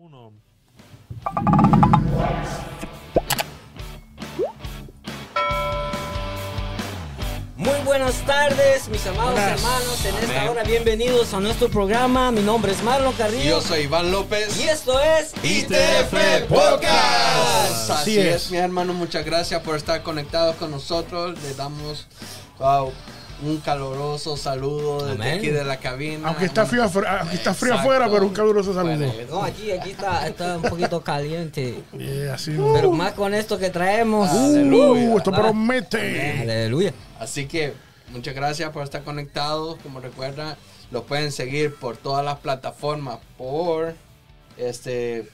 Uno. Muy buenas tardes, mis amados Buenas. hermanos. En esta Amén. hora, bienvenidos a nuestro programa. Mi nombre es Marlon Carrillo. Yo soy Iván López. Y esto es ITF Podcast. Así Así es, es. mi hermano, muchas gracias por estar conectados con nosotros. Le damos wow, un caloroso saludo desde Amén. aquí de la cabina. Aunque está frío, afuera- aunque está frío afuera, pero un caluroso saludo. Bueno, No, aquí, aquí está, está un poquito caliente. Yeah, así Pero más con esto que traemos. Uh, esto Ah. promete. Aleluya. Así que muchas gracias por estar conectados. Como recuerdan, lo pueden seguir por todas las plataformas, por este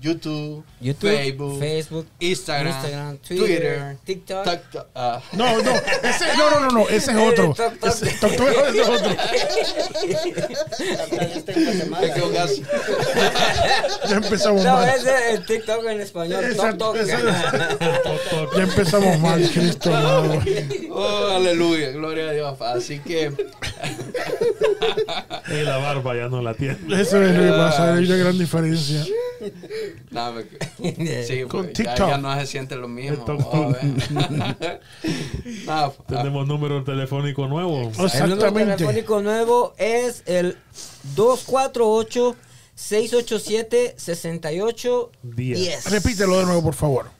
YouTube, YouTube, Facebook, Facebook, Instagram, Instagram, Twitter, Twitter, TikTok. TikTok, ah, No, no, ese, no, no, no, no, ese es otro. Toc. Ese, es otro. Ya empezamos No, mal. ese es el TikTok en español. Exacto, toc. ese Ya empezamos mal, Cristo amado. Oh, aleluya, gloria a Dios. Así que Y la barba ya no la tiene. Eso es lo que pasa, hay una gran diferencia. Me- sí, Con pues, ya, TikTok. ya no se siente lo mismo. Oh. Nada, ah, Tenemos número telefónico nuevo. El número telefónico nuevo es el 248-687-6810. Repítelo de nuevo, por favor.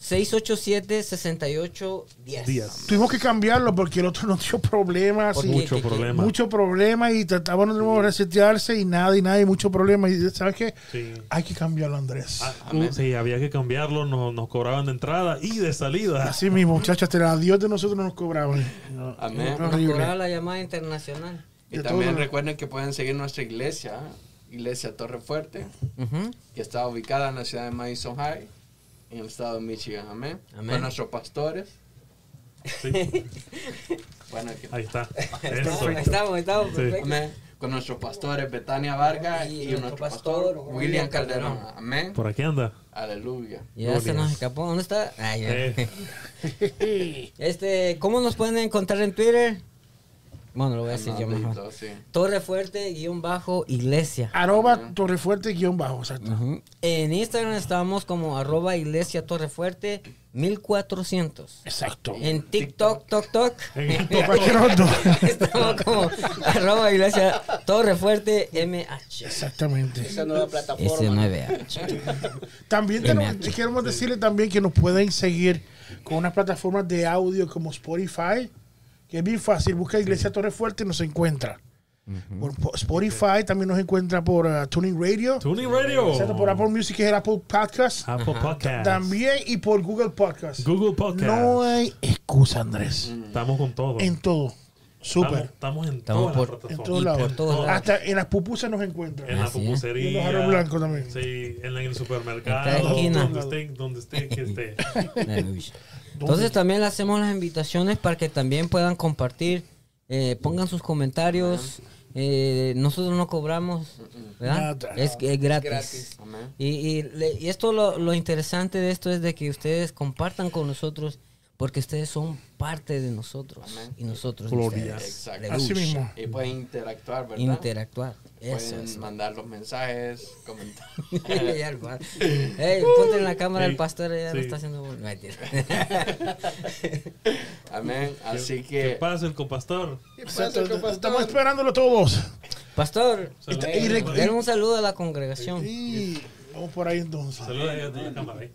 248-687-6810. Díaz. Tuvimos que cambiarlo porque el otro nos dio problemas. ¿Por y- qué? Mucho ¿Qué- qué? problema. Mucho problema y trataban de nuevo resetearse y nada y nada y mucho problema. Y ¿sabes qué? Sí. Hay que cambiarlo, Andrés. Ah, Amén. sí, había que cambiarlo. Nos, nos cobraban de entrada y de salida. Así mismo, muchachos, hasta Dios de nosotros nos cobraban. Amén. Nos Horrible. cobraba la llamada internacional. Y de también todo. recuerden que pueden seguir nuestra iglesia. Iglesia Torre Fuerte, que está ubicada en la ciudad de Madison High, en el estado de Michigan. Amén. Amén. Con nuestros pastores. Sí, Bueno, que- ahí está. Estamos, Eso. estamos, estamos, perfecto. Amén. Con nuestros pastores Betania Vargas Y y, nuestro nuestro pastor, pastor William William Calderón. Calderón. Amén. Por aquí anda. Aleluya. Ya se nos escapó. ¿Dónde está? Ya. Eh, Este, ¿cómo nos pueden encontrar en Twitter? Bueno, lo voy a decir yo mejor. sí. Torre Fuerte guion bajo iglesia. Arroba Torrefuerte guion bajo, exacto. En Instagram estamos como arroba iglesia Torre Fuerte 1400. Exacto. En TikTok, Tok Tok. Cualquier otro. Estamos como arroba iglesia Torre Fuerte MH. Exactamente. Esa nueva plataforma. S9H. También tenemos- queremos decirle también que nos pueden seguir con unas plataformas de audio como Spotify, que es bien fácil. Busca Iglesia Torre Fuerte y nos encuentra. Por po- Spotify también nos encuentra por uh, Tuning Radio. Tuning Radio. Exacto, por Apple Music es el Apple Podcast. Apple Podcast. También y por Google Podcast. Google Podcast. No hay excusa, Andrés. Estamos con todo. En todo. Súper. estamos en Estamos por- En todos lados. Hasta en las pupusas nos encuentran. En la es. pupusería. Y en los aros blancos también. Sí, en el En supermercado. esquina. Donde esté, donde esté, que esté. Entonces también le hacemos las invitaciones para que también puedan compartir, eh, pongan sus comentarios. eh, nosotros no cobramos, ¿verdad? Es, es gratis. Gratis. Y, y, le- y esto lo, lo interesante de esto es de que ustedes compartan con nosotros porque ustedes son parte de nosotros Amén. y nosotros Gloria. ustedes. Exacto. Así mismo. Y pueden interactuar, ¿verdad? Interactuar. Eso Pueden es. mandar los mensajes, comentar. Ya, hermano. Ey, ponte en la cámara el Sí, pastor ya lo sí. está haciendo. Mentira. Amén. Así ¿Qué que pasa el compastor? ¿Qué pasa, Exacto, compadre? Estamos esperándolo todos. Pastor, Y, y- denle un saludo a la congregación. y- vamos por ahí entonces. Saluda ahí a la cámara. ahí.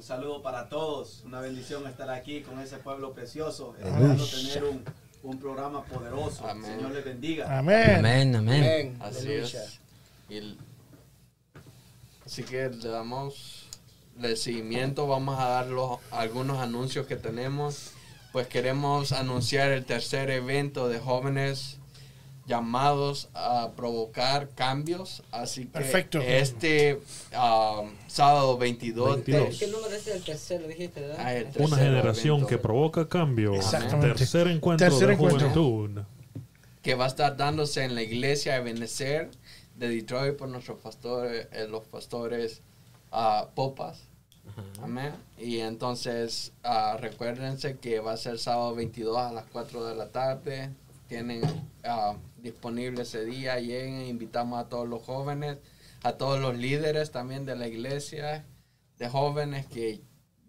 Un saludo para todos, una bendición estar aquí con ese pueblo precioso, esperando tener un, un programa poderoso. Amén. Señor les bendiga. Amén. Amén, amén. Amén. Así Aleluya. es. Y el- así que le damos el seguimiento. Vamos a dar los, algunos anuncios que tenemos. Pues queremos anunciar el tercer evento de jóvenes llamados a provocar cambios. Así que Perfecto. este ah, sábado 22, de- 22. ¿Qué número es el tercero, dijiste, verdad? Ah, el Una tercer generación evento que provoca cambio. Exactamente. Tercer encuentro Tercer de encuentro. juventud. que va a estar dándose en la iglesia de Benecer de Detroit por nuestros pastores, eh, los pastores ah, Popas. Amén. Y entonces ah, recuérdense que va a ser sábado 22 a las 4 de la tarde. Tienen ah, disponible ese día. Lleguen, invitamos a todos los jóvenes a todos los líderes también de la iglesia, de jóvenes que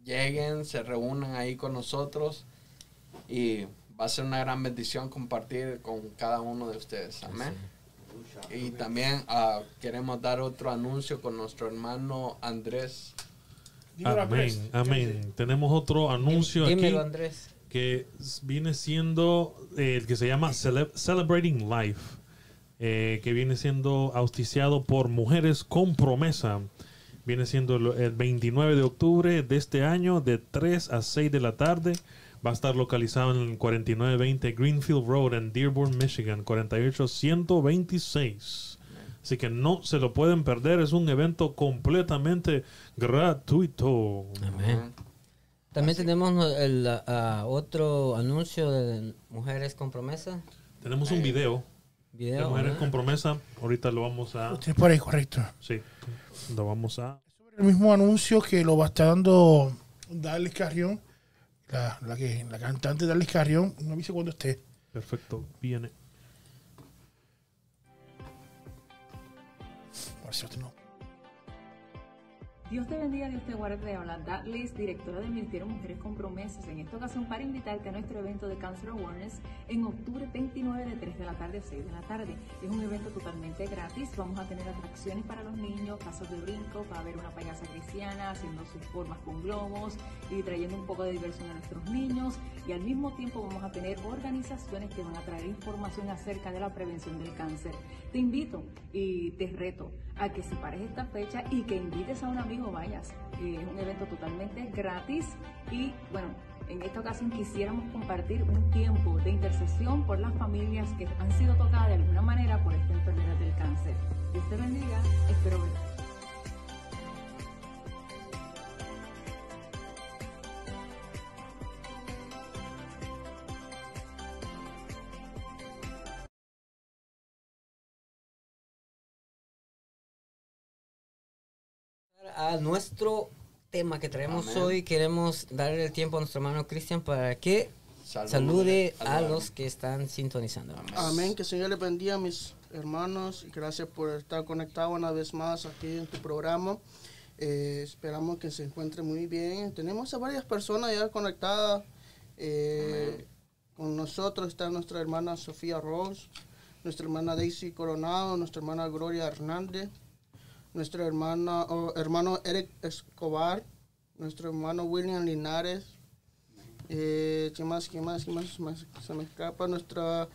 lleguen, se reúnan ahí con nosotros y va a ser una gran bendición compartir con cada uno de ustedes. Amén. Y también uh, queremos dar otro anuncio con nuestro hermano Andrés. Amén, amén. Tenemos otro anuncio Dímelo, aquí Andrés. Que viene siendo eh, el que se llama Cele- Celebrating Life, eh, que viene siendo auspiciado por Mujeres con Promesa. Viene siendo el, el 29 de octubre de este año, de 3 a 6 de la tarde. Va a estar localizado en el 4920 Greenfield Road en Dearborn, Michigan, 48126. Así que no se lo pueden perder, es un evento completamente gratuito. Amén. También tenemos el, ah, otro anuncio de Mujeres con Promesa. Tenemos un video de Video. Mujeres ¿no? con Promesa. Ahorita lo vamos a... Usted por ahí, correcto. Sí, lo vamos a... El mismo anuncio que lo va a estar dando Darles Carrión, la, la, que, la cantante Darles Carrión. No avise cuando esté. Perfecto, viene. Por cierto, no. Dios te bendiga, Dios te guarde. Te habla Datlis, directora del Ministerio Mujeres con Promesas. En esta ocasión para invitarte a nuestro evento de Cancer Awareness en octubre 29 de 3 de la tarde a 6 de la tarde. Es un evento totalmente gratis. Vamos a tener atracciones para los niños, casos de brinco, va a haber una payasa cristiana haciendo sus formas con globos y trayendo un poco de diversión a nuestros niños. Y al mismo tiempo vamos a tener organizaciones que van a traer información acerca de la prevención del cáncer. Te invito y te reto a que separes esta fecha y que invites a un amigo, vayas. Eh, es un evento totalmente gratis y bueno, en esta ocasión quisiéramos compartir un tiempo de intercesión por las familias que han sido tocadas de alguna manera por esta enfermedad del cáncer. Dios te bendiga, espero verte. A nuestro tema que traemos Amén. hoy, queremos darle el tiempo a nuestro hermano Cristian para que Salude salude a los que están sintonizando. Amén, que el Señor les bendiga a mis hermanos y gracias por estar conectados una vez más aquí en tu programa. Eh, esperamos que se encuentren muy bien. Tenemos a varias personas ya conectadas eh, con nosotros. Está nuestra hermana Sofía Rose, nuestra hermana Daisy Coronado, nuestra hermana Gloria Hernández, nuestra hermana, oh, hermano Eric Escobar, nuestro hermano William Linares, eh, ¿qué más, qué más, qué más, Se me- Se me escapa nuestra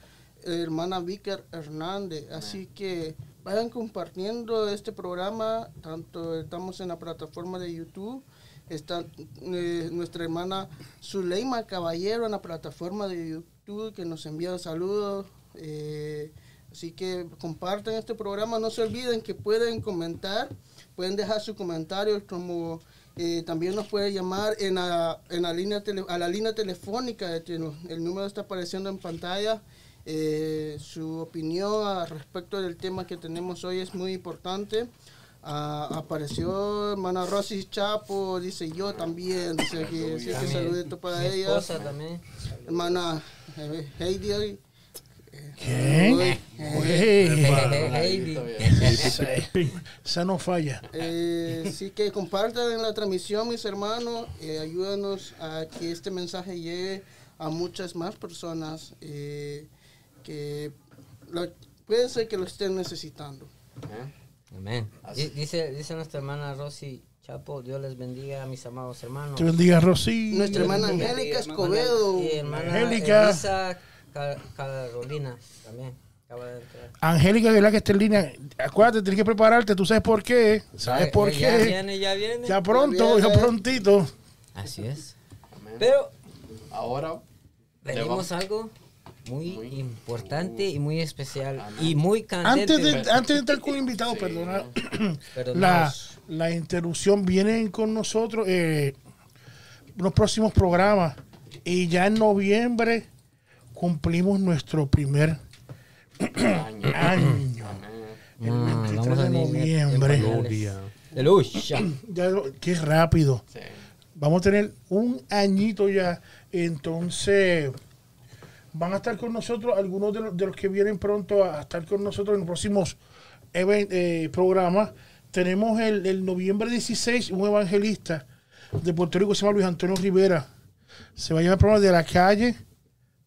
hermana Víker Hernández. Así que vayan compartiendo este programa. Tanto estamos en la plataforma de YouTube. Está eh, nuestra hermana Zuleima Caballero en la plataforma de YouTube que nos envía saludos. Eh, así que compartan este programa. No se olviden que pueden comentar, pueden dejar sus comentarios como eh, también nos puede llamar en la, en la línea tele- a la línea telefónica. este, El número está apareciendo en pantalla. Eh, su opinión al respecto del tema que tenemos hoy es muy importante. Ah, apareció hermana Rosy Chapo, dice yo también, dice que, así que saludito para Mi ella. también. Hermana eh, Heidi. ¿Quién? Uy, Güey. Heidi. Esa, esa no falla. Eh, sí que compartan en la transmisión, mis hermanos. eh, ayúdanos a que este mensaje llegue a muchas más personas eh, que lo- puede ser que lo estén necesitando. Amén. Amén. Dice, dice nuestra hermana Rosy Chapo, Dios les bendiga a mis amados hermanos. Te bendiga, Rosy. Nuestra hermana. Angélica Escobedo. Angélica. Carolina también. Acaba de entrar. Angélica, que es la que está en línea. Acuérdate, tienes que prepararte. Tú sabes por qué. ¿Sabes Ya- por Ya qué? viene, ya viene. Ya pronto, ya viene. prontito. Así es. Pero Ahora venimos a algo muy, Muy- importante y muy especial y muy candente. Antes de, antes de entrar con el invitado, perdona. Perdón, La, la interrupción vienen con nosotros eh, los próximos programas. Y ya en noviembre cumplimos nuestro primer año. El Ah, 23 vamos a de noviembre. Aleluya. Ya, qué rápido. Sí. Vamos a tener un añito ya. Entonces, van a estar con nosotros algunos de los, de los que vienen pronto a estar con nosotros en los próximos eh, programa, tenemos el, el, noviembre 16 un evangelista de Puerto Rico que se llama Luis Antonio Rivera. Se va a llamar el programa de la calle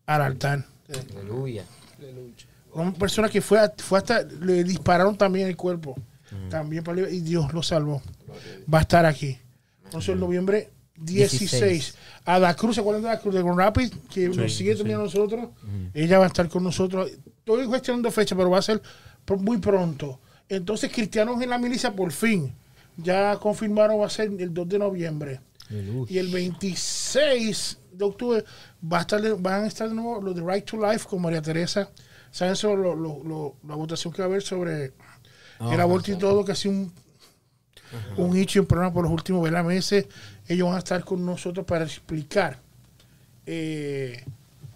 al altar. Aleluya. Una persona que fue, fue hasta, le dispararon también el cuerpo. También y Dios lo salvó. Va a estar aquí. Entonces, el noviembre 16. A la Cruz, ¿se acuerdan de la Cruz de Grand Rapids? Que nos sigue también a nosotros. Ella va a estar con nosotros. Estoy cuestionando fecha, pero va a ser muy pronto. Entonces, Cristianos en la Milicia, por fin, ya confirmaron va a ser el 2 de noviembre. Y el 26 de octubre va a estar, van a estar de nuevo los de Right to Life con María Teresa. ¿Saben sobre la votación que va a haber sobre ah, el aborto y todo? Que ha sido un, un hecho, un programa por los últimos meses. Ellos van a estar con nosotros para explicar eh,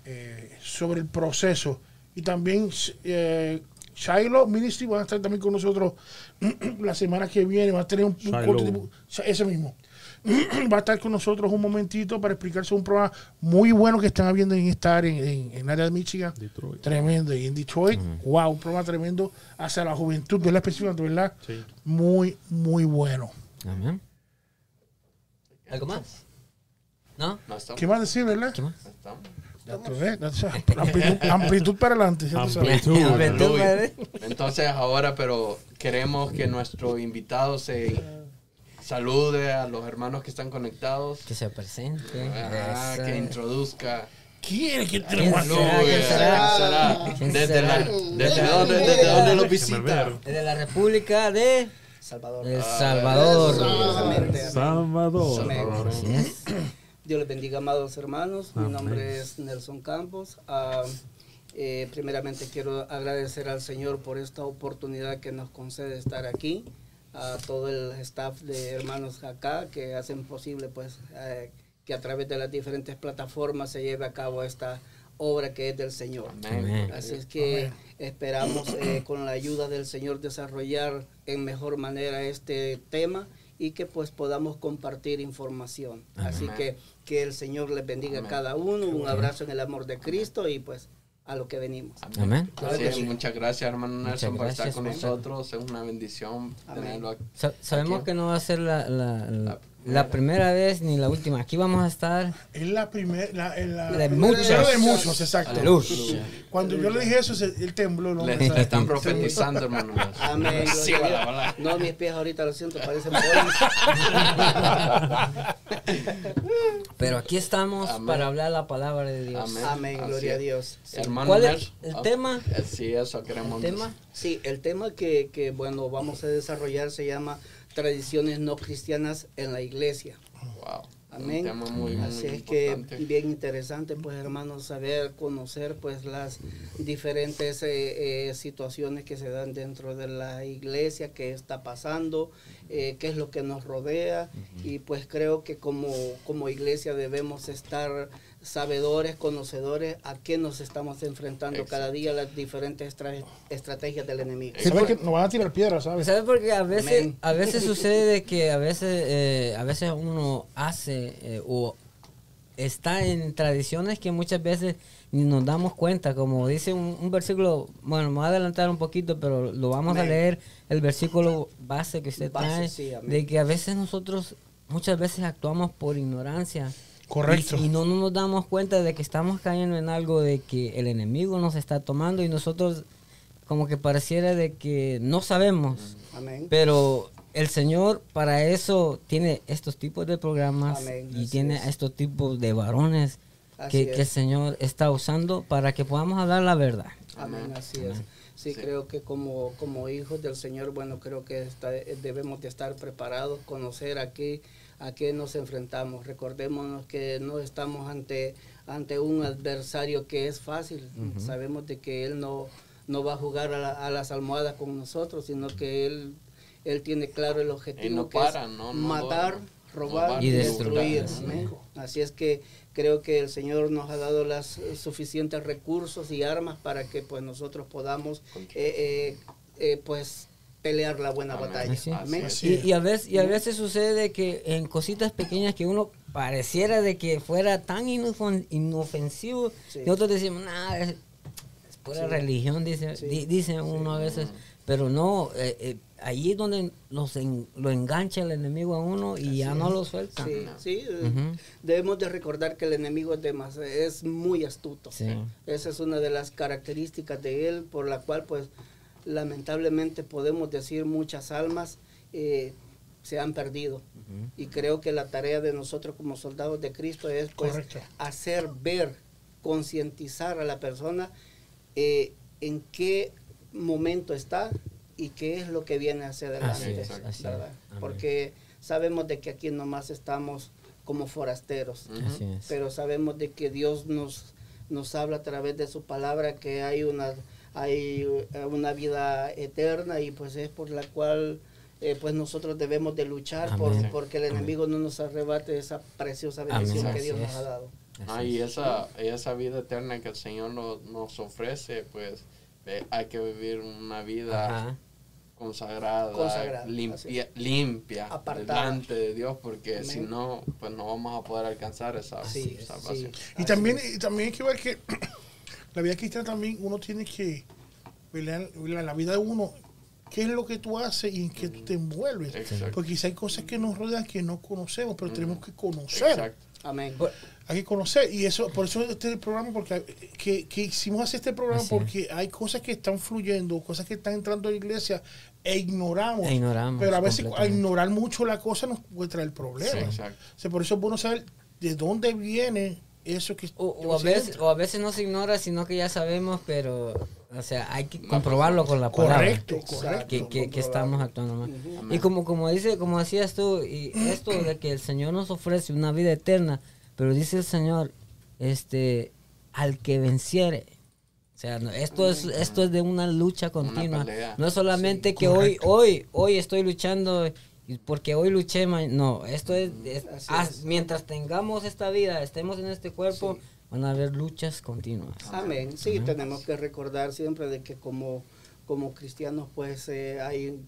eh, sobre el proceso. Y también eh, Shiloh Ministry van a estar también con nosotros la semana que viene. Va a tener un, un ese mismo. va a estar con nosotros un momentito para explicarse un programa muy bueno que están habiendo en estar en, en, en área de Michigan. Tremendo. Y en Detroit, wow, un programa tremendo hacia la juventud, ¿verdad? Específicamente, ¿verdad? Sí. Muy, muy bueno. Amén. ¿Algo más? ¿No? ¿Qué más decir, verdad? ¿Qué más? amplitud, amplitud, para adelante. Entonces ahora, pero queremos que nuestro invitado se salude a los hermanos que están conectados. Que se presente. Ah, que introduzca. ¿Quién que tenemos ¿Desde, la, desde, dónde, ¿Desde dónde lo visita? Desde la República de Salvador. El Salvador. Salvador. Dios les bendiga, amados hermanos. Mi nombre es Nelson Campos. Ah, eh, primeramente quiero agradecer al Señor por esta oportunidad que nos concede estar aquí a todo el staff de hermanos acá que hacen posible pues eh, que a través de las diferentes plataformas se lleve a cabo esta obra que es del Señor. Así es que esperamos eh, con la ayuda del Señor desarrollar en mejor manera este tema y que pues podamos compartir información. Así que que el Señor les bendiga a cada uno, un abrazo en el amor de Cristo y pues a lo que venimos. Amén. muchas gracias, hermano Nelson, por estar con nosotros. Es una bendición tenerlo aquí. sabemos que no va a ser la, la la primera vez ni la última. Aquí vamos a estar. Es la primera. La, la, de muchos. De muchos, exacto. Cuando yo le dije eso, el tembló. ¿no? Le, están profetizando, hermano. Amén. no, mis pies ahorita lo siento, parecen Pero aquí estamos para hablar la palabra de Dios. Amén. Gloria a Dios. ¿Cuál es el tema? Sí, eso queremos. ¿El tema? Sí, el tema que, que, bueno, vamos a desarrollar se llama tradiciones no cristianas en la iglesia. Wow. Amén. Así es que bien interesante, pues hermanos, saber, conocer pues las diferentes eh, eh, situaciones que se dan dentro de la iglesia, qué está pasando, eh, qué es lo que nos rodea. Y pues creo que como, como iglesia debemos estar sabedores, conocedores a qué nos estamos enfrentando cada día, las diferentes estrategias del enemigo. Sí, porque nos van a tirar piedras, ¿sabes? ¿Sabes? Porque a veces, a veces sucede que a veces, eh, a veces uno hace eh, o está en tradiciones que muchas veces ni nos damos cuenta, como dice un, versículo, bueno, me voy a adelantar un poquito, pero lo vamos a leer, el versículo base que usted trae, de que a veces nosotros muchas veces actuamos por ignorancia Correcto. Y, no, nos damos cuenta de que estamos cayendo en algo de que el enemigo nos está tomando y nosotros como que pareciera de que no sabemos. Amén. Pero el Señor para eso tiene estos tipos de programas y tiene estos tipos de varones que, el Señor está usando para que podamos hablar la verdad. Amén, así es. Sí, creo que como, como hijos del Señor, bueno, creo que debemos de estar preparados, conocer aquí a qué nos enfrentamos. Recordémonos que no estamos ante, ante un adversario que es fácil. Sabemos de que Él no, no va a jugar a, las almohadas con nosotros, sino que Él, él tiene claro el objetivo que es matar, robar y destruir. Así es que creo que el Señor nos ha dado los suficientes recursos y armas para que pues nosotros podamos eh, eh, eh, pues pelear la buena batalla. Y, a veces, y a veces sucede que en cositas pequeñas que uno pareciera de que fuera tan inofensivo, nosotros decimos, nada, es, pura religión, dice, dice uno a veces. Pero no, eh, eh, ahí es donde los en- lo engancha el enemigo a uno y ya no lo suelta. Sí, sí, eh, debemos de recordar que el enemigo es, demas- es muy astuto. Sí. Esa es una de las características de él por la cual pues lamentablemente podemos decir muchas almas eh, se han perdido. Y creo que la tarea de nosotros como soldados de Cristo es pues Correcto. hacer ver, concientizar a la persona eh, en qué momento está y qué es lo que viene hacia Así adelante. es, así ¿verdad? es. Amén. Porque sabemos de que aquí nomás estamos como forasteros pero sabemos de que Dios nos, nos habla a través de su palabra que hay una hay eh, una vida eterna y pues es por la cual eh, pues nosotros debemos de luchar por, porque el Amén. enemigo no nos arrebate esa preciosa Amén. bendición que Dios nos ha dado. Ah, y es. esa, esa vida eterna que el Señor nos, nos ofrece, pues hay que vivir una vida Ajá. consagrada, Consagrada, limpia, limpia Apartada. delante de Dios, porque Amén. si no, pues no vamos a poder alcanzar esa Sí, salvación. sí. Y también, y también hay que ver que la vida cristiana también uno tiene que ver en la vida de uno qué es lo que tú haces y en qué tú te envuelves. Exacto. Porque quizá hay cosas que nos rodean que no conocemos, pero tenemos que conocer. Exacto. Amén. Hay que conocer. Y eso, por eso este es el programa, porque que, que hicimos hacer este programa, Así es. porque hay cosas que están fluyendo, cosas que están entrando a la iglesia e ignoramos. E ignoramos Pero a veces al ignorar mucho la cosa nos puede traer problemas. Sí, exacto. O sea, por eso es bueno saber de dónde viene eso que O, o a veces, o a veces no se ignora, sino que ya sabemos, pero, o sea, hay que comprobarlo con la palabra. Correcto, correcto. Que, que, que estamos actuando mal. Y como, como dice, como decías tú, y esto de que el Señor nos ofrece una vida eterna, pero dice el Señor, este, al que venciere. O sea, no, esto es, esto es de una lucha continua. pelea. No es solamente que hoy, hoy, hoy estoy luchando porque hoy luché, no, esto es, es- es. mientras tengamos esta vida, estemos en este cuerpo, van a haber luchas continuas. Amén. Sí, tenemos que recordar siempre de que como, como cristianos pues eh, hay,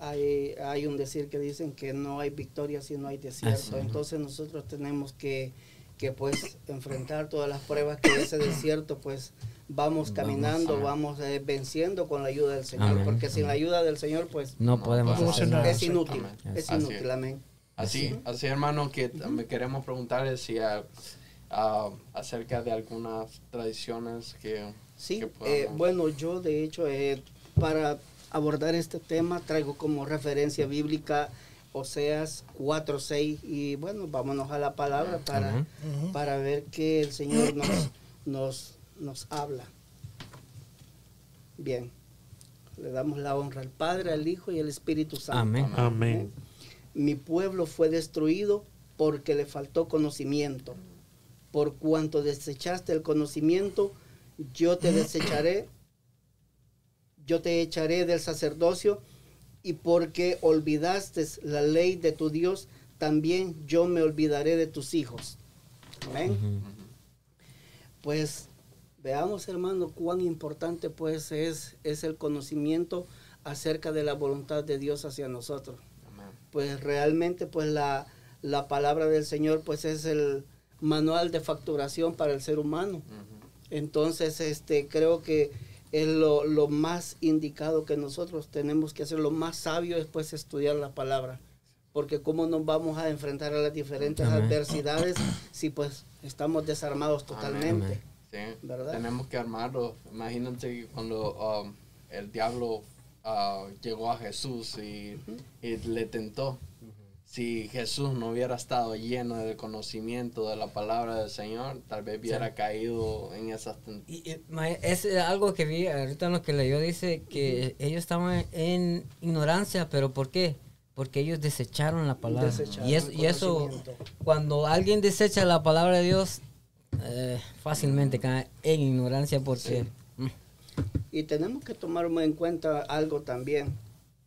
hay, hay un decir que dicen que no hay victoria si no hay desierto. Entonces nosotros tenemos que, que pues enfrentar todas las pruebas que ese desierto pues vamos caminando, vamos eh, venciendo con la ayuda del Señor. Amén. Porque sin la ayuda del Señor pues No, podemos hacer nada. es inútil. Amén. Es Así inútil, es. amén. Así, así hermano, que también queremos preguntarle si ah, acerca de algunas tradiciones que, Sí, que eh, bueno, yo de hecho eh, para abordar este tema traigo como referencia bíblica Oseas 4.6 y bueno, vámonos a la palabra para, Amén. Para ver qué el Señor nos, nos, nos habla. Bien, le damos la honra al Padre, al Hijo y al Espíritu Santo. Amén. Amén. Mi pueblo fue destruido porque le faltó conocimiento. Por cuanto desechaste el conocimiento, yo te desecharé, yo te echaré del sacerdocio, y porque olvidaste la ley de tu Dios, también yo me olvidaré de tus hijos. Amén. Pues veamos, hermano, cuán importante pues es, es el conocimiento acerca de la voluntad de Dios hacia nosotros Amén. pues realmente pues la, la palabra del Señor pues es el manual de facturación para el ser humano. Entonces este creo que es lo, lo más indicado que nosotros tenemos que hacer, lo más sabio es pues estudiar la palabra. Porque cómo nos vamos a enfrentar a las diferentes Amén. adversidades si pues estamos desarmados totalmente. Amén. Sí, ¿Verdad? tenemos que armarlo. Imagínate cuando um, el diablo ah, llegó a Jesús y, y le tentó. Si Jesús no hubiera estado lleno del conocimiento de la palabra del Señor, tal vez hubiera caído en esas Y, y, es algo que vi ahorita en lo que leyó, dice que ellos estaban en ignorancia, pero ¿por qué? Porque ellos desecharon la palabra. Desecharon y, eso, el y eso, cuando alguien desecha la palabra de Dios, eh, fácilmente cae en ignorancia porque... mm, Y tenemos que tomar en cuenta algo también,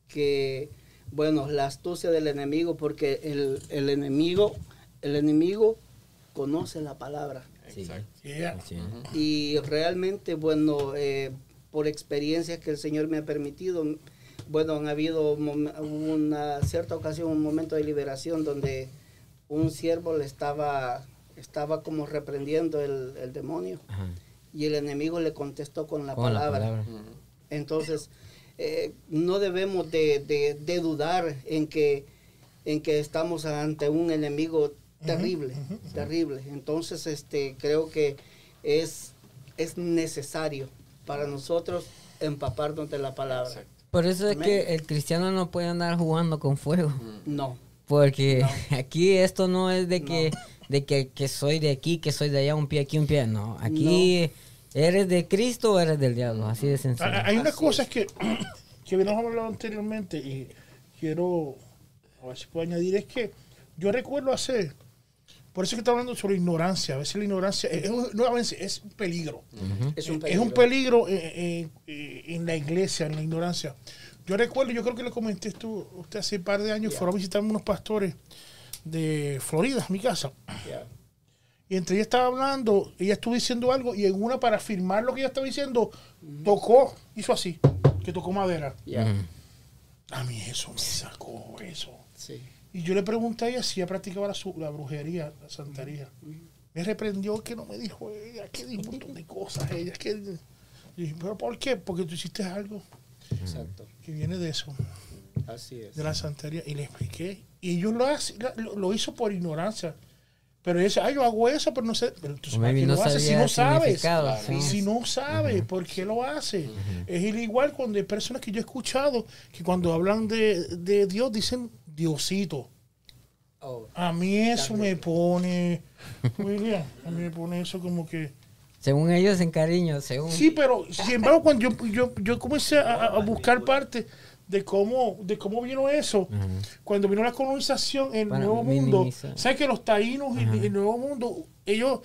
que, bueno, la astucia del enemigo, porque el, el enemigo, el enemigo conoce la palabra. Sí. Yeah. Y realmente, bueno, eh, por experiencias que el Señor me ha permitido, bueno, han habido una cierta ocasión, un momento de liberación donde un siervo le estaba, estaba como reprendiendo el, el demonio Ajá. y el enemigo le contestó con la Con la palabra. Entonces, eh, no debemos de, de- de dudar en que, en que estamos ante un enemigo terrible, terrible. Entonces, este, creo que es, es necesario para nosotros empaparnos de la palabra. Por eso es Amén. que el cristiano no puede andar jugando con fuego. No, Porque aquí esto no es de que, de que, que soy de aquí, que soy de allá, un pie aquí, un pie. No, aquí eres de Cristo o eres del diablo, así de sencillo. Ah, Hay unas cosas que, que habíamos hablado anteriormente y quiero, a ver si puedo añadir, es que yo recuerdo hacer, por eso que está hablando sobre ignorancia, a veces la ignorancia es, es- no, a veces es un peligro. es un Es peligro. un peligro eh, eh, eh, en la iglesia, en la ignorancia. Yo recuerdo, yo creo que le comenté esto usted hace un par de años, fueron a visitarme unos pastores de Florida, mi casa. Ya. Y entre ella estaba hablando, ella estuvo diciendo algo y en una para afirmar lo que ella estaba diciendo, tocó, hizo así, que tocó madera. Ya. Ujú. A mí eso me sacó eso. Sí. Y yo le pregunté a ella si ella practicaba la, su- la brujería, la santería. Me reprendió que no me dijo ella, que dijo un montón de cosas. Ella que. Y dije, ¿pero por qué? Porque tú hiciste algo Exacto. que viene de eso, Así es. de la santería. Y le expliqué. Y ellos lo, hace- lo, lo hizo por ignorancia. Pero ella dice, ay, yo hago eso, pero no sé. Pero O ¿para maybe qué no lo hace si no sabes? sí. Si no sabe por qué lo hace. Es igual cuando hay personas que yo he escuchado que cuando hablan de, de Dios dicen Diosito. Oh, A mí eso me pone, William, a mí me pone eso como que... Según ellos en cariño, según... Sí, pero sin embargo cuando yo, yo, yo comencé a, a buscar parte de cómo, de cómo vino eso, cuando vino la colonización en el Nuevo Mundo. ¿sabes que los taínos en en el Nuevo Mundo, ellos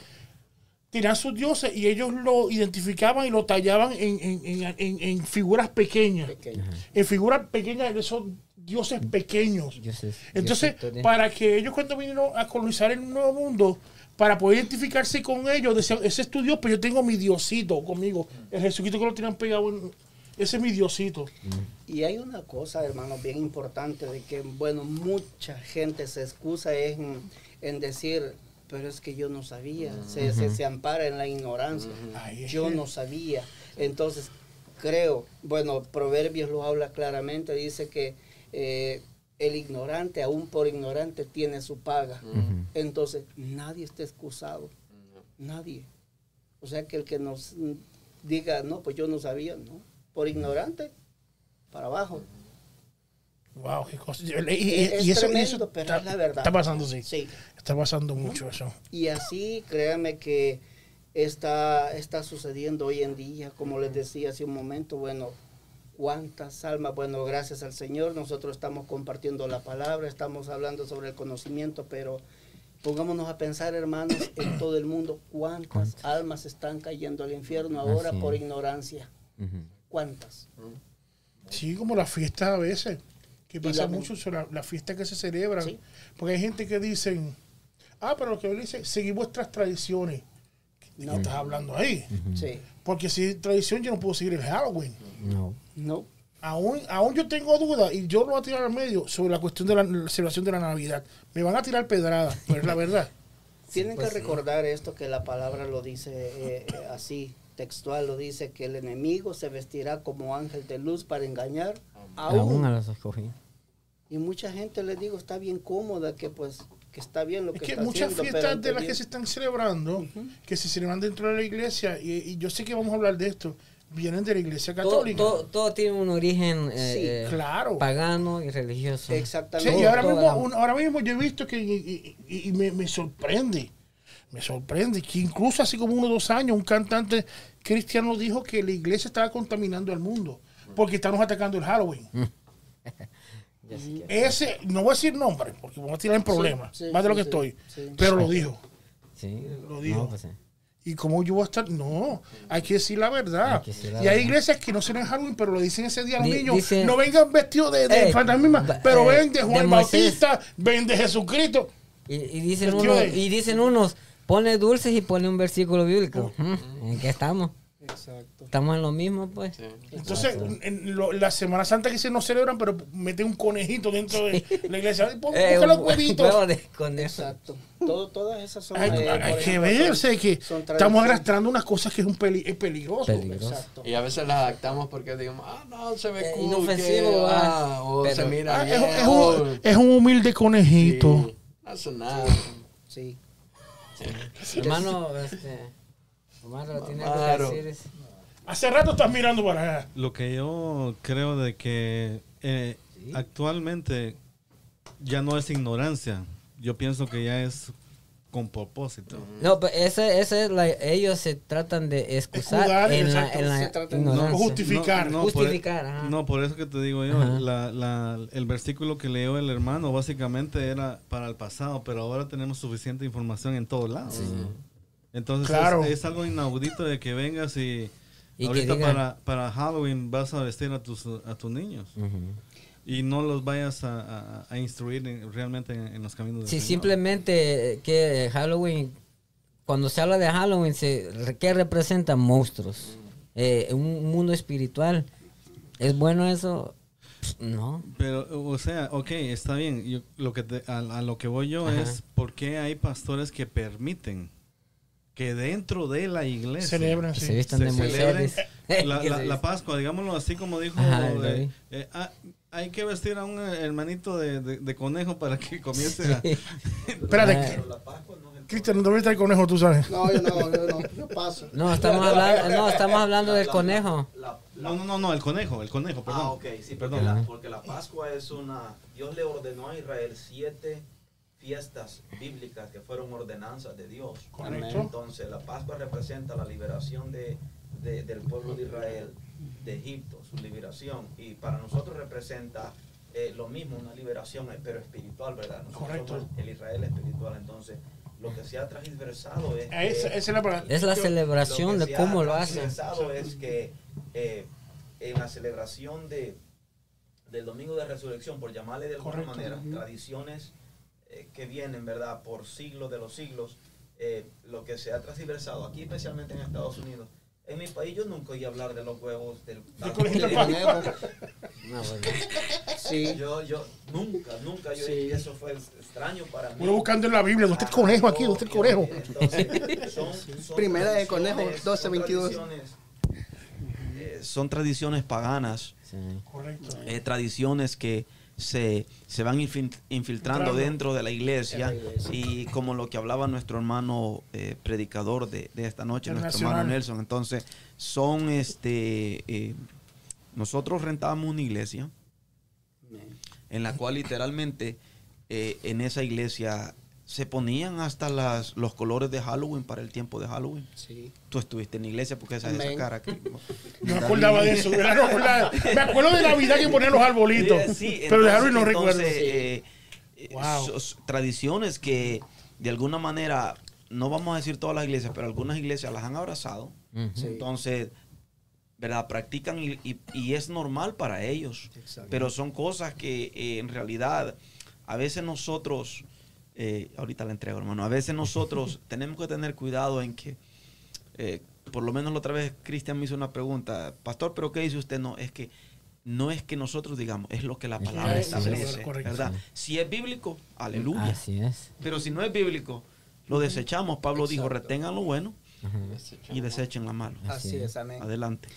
tenían sus dioses y ellos lo identificaban y lo tallaban en, en, en, en- en figuras pequeñas, pequeño. en figuras pequeñas de esos dioses pequeños. Dioses- Entonces, para que ellos cuando vinieron a colonizar el nuevo mundo, para poder identificarse con ellos, decían, ese es tu Dios, pero yo tengo mi Diosito conmigo. El Jesucristo que lo tenían pegado, en- ese es mi Diosito. Y hay una cosa, hermano, bien importante, de que, bueno, mucha gente se excusa en, en decir, pero es que yo no sabía, se, se, se ampara en la ignorancia, yo no sabía. Entonces, creo, bueno, Proverbios lo habla claramente, dice que eh, el ignorante, aún por ignorante, tiene su paga. Entonces, nadie está excusado, nadie. O sea, que el que nos diga, no, pues yo no sabía, ¿no? Por ignorante, para abajo. Wow, qué cosa. Es y eso, tremendo, eso pero está, es la verdad. está pasando, sí. Sí. Está pasando mucho eso. Y así, créanme que está, está sucediendo hoy en día, como les decía hace un momento, bueno, cuántas almas, bueno, gracias al Señor, nosotros estamos compartiendo la palabra, estamos hablando sobre el conocimiento, pero pongámonos a pensar, hermanos, en todo el mundo, cuántas almas están cayendo al infierno ahora Así por es. ignorancia. Ujú. ¿Cuántas? Sí, como las fiestas a veces, que pasa la- mucho sobre la- las fiestas que se celebran. Sí. Porque hay gente que dicen, ah, pero lo que él dice, seguir vuestras tradiciones. ¿De qué No. estás hablando ahí? Sí. Porque si es tradición, yo no puedo seguir el Halloween. No. No. Aún, aún yo tengo dudas y yo lo voy a tirar al medio sobre la cuestión de la, la celebración de la Navidad. Me van a tirar pedradas, pero es la verdad. Tienen pues que sí. recordar esto que la palabra lo dice eh, eh, así, textual, lo dice que el enemigo se vestirá como ángel de luz para engañar Aún aún. a los escogí. Y mucha gente les digo está bien cómoda, que pues que está bien lo Es que, que está muchas haciendo, fiestas de las que se están celebrando, que se celebran dentro de la iglesia, y, y yo sé que vamos a hablar de esto, vienen de la iglesia católica. todo, todo tiene un origen eh, Sí, eh, claro. pagano y religioso. Sí, Exactamente. y ahora mismo, la- un- ahora mismo yo he visto que, y, y- y me, me sorprende, me sorprende que incluso hace como unos dos años un cantante cristiano dijo que la iglesia estaba contaminando al mundo porque estamos atacando el Halloween. Ese, no voy a decir nombre porque vamos a tirar en problemas, sí, más de lo que sí, estoy, sí. pero lo dijo. Sí, Lo dijo. No, pues, sí. ¿Y cómo yo voy a estar? No, hay que decir la verdad. Hay que decir la y hay iglesias que no se ven Halloween, pero lo dicen ese día a los niños. no vengan vestidos de, de Ey, fantasma, pero eh, ven de Juan de. Bautista, ven de Jesucristo. Y, y dicen de- y dicen unos, pone dulces y pone un versículo bíblico. ¿En qué estamos? Exacto. Estamos en lo mismo, pues. Sí. Entonces, en lo- la Semana Santa que se no celebran, pero mete un conejito dentro de la iglesia. Pon- Eh, busca los huevitos. Exacto. Todo, todas esas son. Hay, eh, hay que ejemplo, ver, son- o sea, que estamos arrastrando unas cosas que es, un peli- es peligroso. Peligroso. Exacto. Y a veces las adaptamos porque digamos, ah, no, se ve Eh, cool, inofensivo, que, ah, ah, o pero- se mira Ah, bien. es, un, es un humilde conejito. Sí, no hace nada. Sí. Hermano, este. Omar, ¿lo tiene algo que decir? Hace rato estás mirando para allá. Lo que yo creo de que eh, actualmente ya no es ignorancia. Yo pienso que ya es con propósito. No, pero ese, ese es la, ellos se tratan de excusar Escudar, en la, en la Se tratan de- ignorancia. No, justificar. por- Justificar, ajá. no, por eso que te digo yo, la- la- el versículo que leyó el hermano básicamente era para el pasado, pero ahora tenemos suficiente información en todos lados. Entonces Claro. es, es algo inaudito de que vengas y, ahorita para, para Halloween vas a vestir a tus, a tus niños. Y no los vayas a, a- a instruir en- realmente en, en los caminos del Sí, Señor. simplemente eh, que Halloween, cuando se habla de Halloween, se, ¿qué representa? Monstruos. Eh, un mundo espiritual. ¿Es bueno eso? No. Pero, o sea, ok, está bien. Yo- lo que te- a, a lo que voy yo Ajá. es por qué hay pastores que permiten que dentro de la iglesia Celebran, sí. se vistan se de la, la- la Pascua, digámoslo así como dijo. Ajá, de, David. eh, ah, hay que vestir a un eh, hermanito de, de- de conejo para que comience a... Espérate, la Pascua no Cristian, ¿dónde está el conejo, tú sabes? No, yo no, yo no, yo paso. No, estamos hablando, no, estamos hablando del La- conejo. la- la- No, no, no, no, el conejo, el conejo, perdón. Ah, ok, sí, porque Perdón. la, porque la Pascua es una... Dios le ordenó a Israel siete fiestas bíblicas que fueron ordenanzas de Dios. Correcto. Entonces, la Pascua representa la liberación de, de- del pueblo de Israel de Egipto, su liberación. Y para nosotros representa eh, lo mismo, una liberación, eh, pero espiritual, ¿verdad? Nosotros Correcto. somos el Israel espiritual. Entonces, lo que se ha transversado es... Ah, que- esa es la. Es la celebración que de se cómo ha lo hacen. transversado es que eh, en la celebración de, del Domingo de Resurrección, por llamarle de alguna Correcto. manera, tradiciones eh, que vienen, ¿verdad?, por siglos de los siglos, eh, lo que se ha transversado aquí, especialmente en Estados Unidos. En mi país yo nunca oí hablar de los huevos del conejo. No, bueno. Sí. Yo, yo, nunca, nunca yo Sí. eso fue extraño para mí. Uno buscando en la Biblia, ¿dónde está el conejo aquí? ¿Dónde está el conejo? Entonces, son- son Primera de conejo, 12, son 22. tradiciones, eh, Son tradiciones paganas, Sí. Correcto. eh, tradiciones que se, se van infil- infiltrando dentro de la iglesia, En la iglesia. y como lo que hablaba nuestro hermano eh, predicador de, de esta noche, El nuestro nacional. hermano Nelson. Entonces, son este... eh, nosotros rentábamos una iglesia en la cual literalmente eh, en esa iglesia se ponían hasta las, los colores de Halloween para el tiempo de Halloween. Sí. Tú estuviste en la iglesia porque esa, esa Amén. cara que... No me acordaba de eso. No me acuerdo de Navidad que ponían los arbolitos. Sí, sí, pero de Halloween no entonces, recuerdo. eh, eh, Wow. tradiciones que de alguna manera, no vamos a decir todas las iglesias, pero algunas iglesias las han abrazado. Entonces, ¿verdad? Practican y, y- y es normal para ellos. Exacto. Pero son cosas que eh, en realidad a veces nosotros, eh, ahorita la entrego hermano, a veces nosotros tenemos que tener cuidado en que, eh, por lo menos la otra vez Cristian me hizo una pregunta, pastor, pero ¿qué dice usted? No, es que no es que nosotros digamos, es lo que la palabra Sí, sí, establece. ¿verdad? Si es bíblico, aleluya. Así es. Pero si no es bíblico, lo desechamos. Pablo dijo, retengan lo bueno y desechen la malo. Así es. amén. Adelante.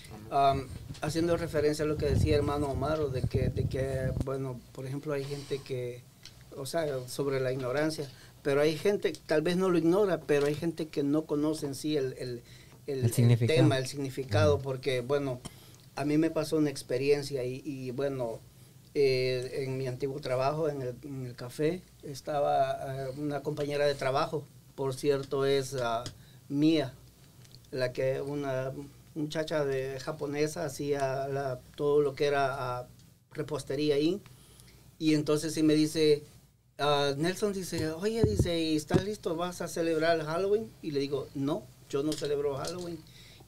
Haciendo referencia a lo que decía hermano Omar, de que, de que, bueno, por ejemplo, hay gente que, o sea, sobre la ignorancia, pero hay gente, tal vez no lo ignora, pero hay gente que no conoce en sí el, el, el- El el significado. tema, el significado, porque, bueno, a mí me pasó una experiencia y, y, bueno, eh, en mi antiguo trabajo, en el, en el café, estaba eh, una compañera de trabajo, por cierto, es ah, mía, la que una muchacha de japonesa hacía la- todo lo que era ah, repostería ahí. Y entonces sí me dice, Nelson dice, oye, dice, ¿y estás listo? ¿Vas a celebrar el Halloween? Y le digo, no, yo no celebro Halloween.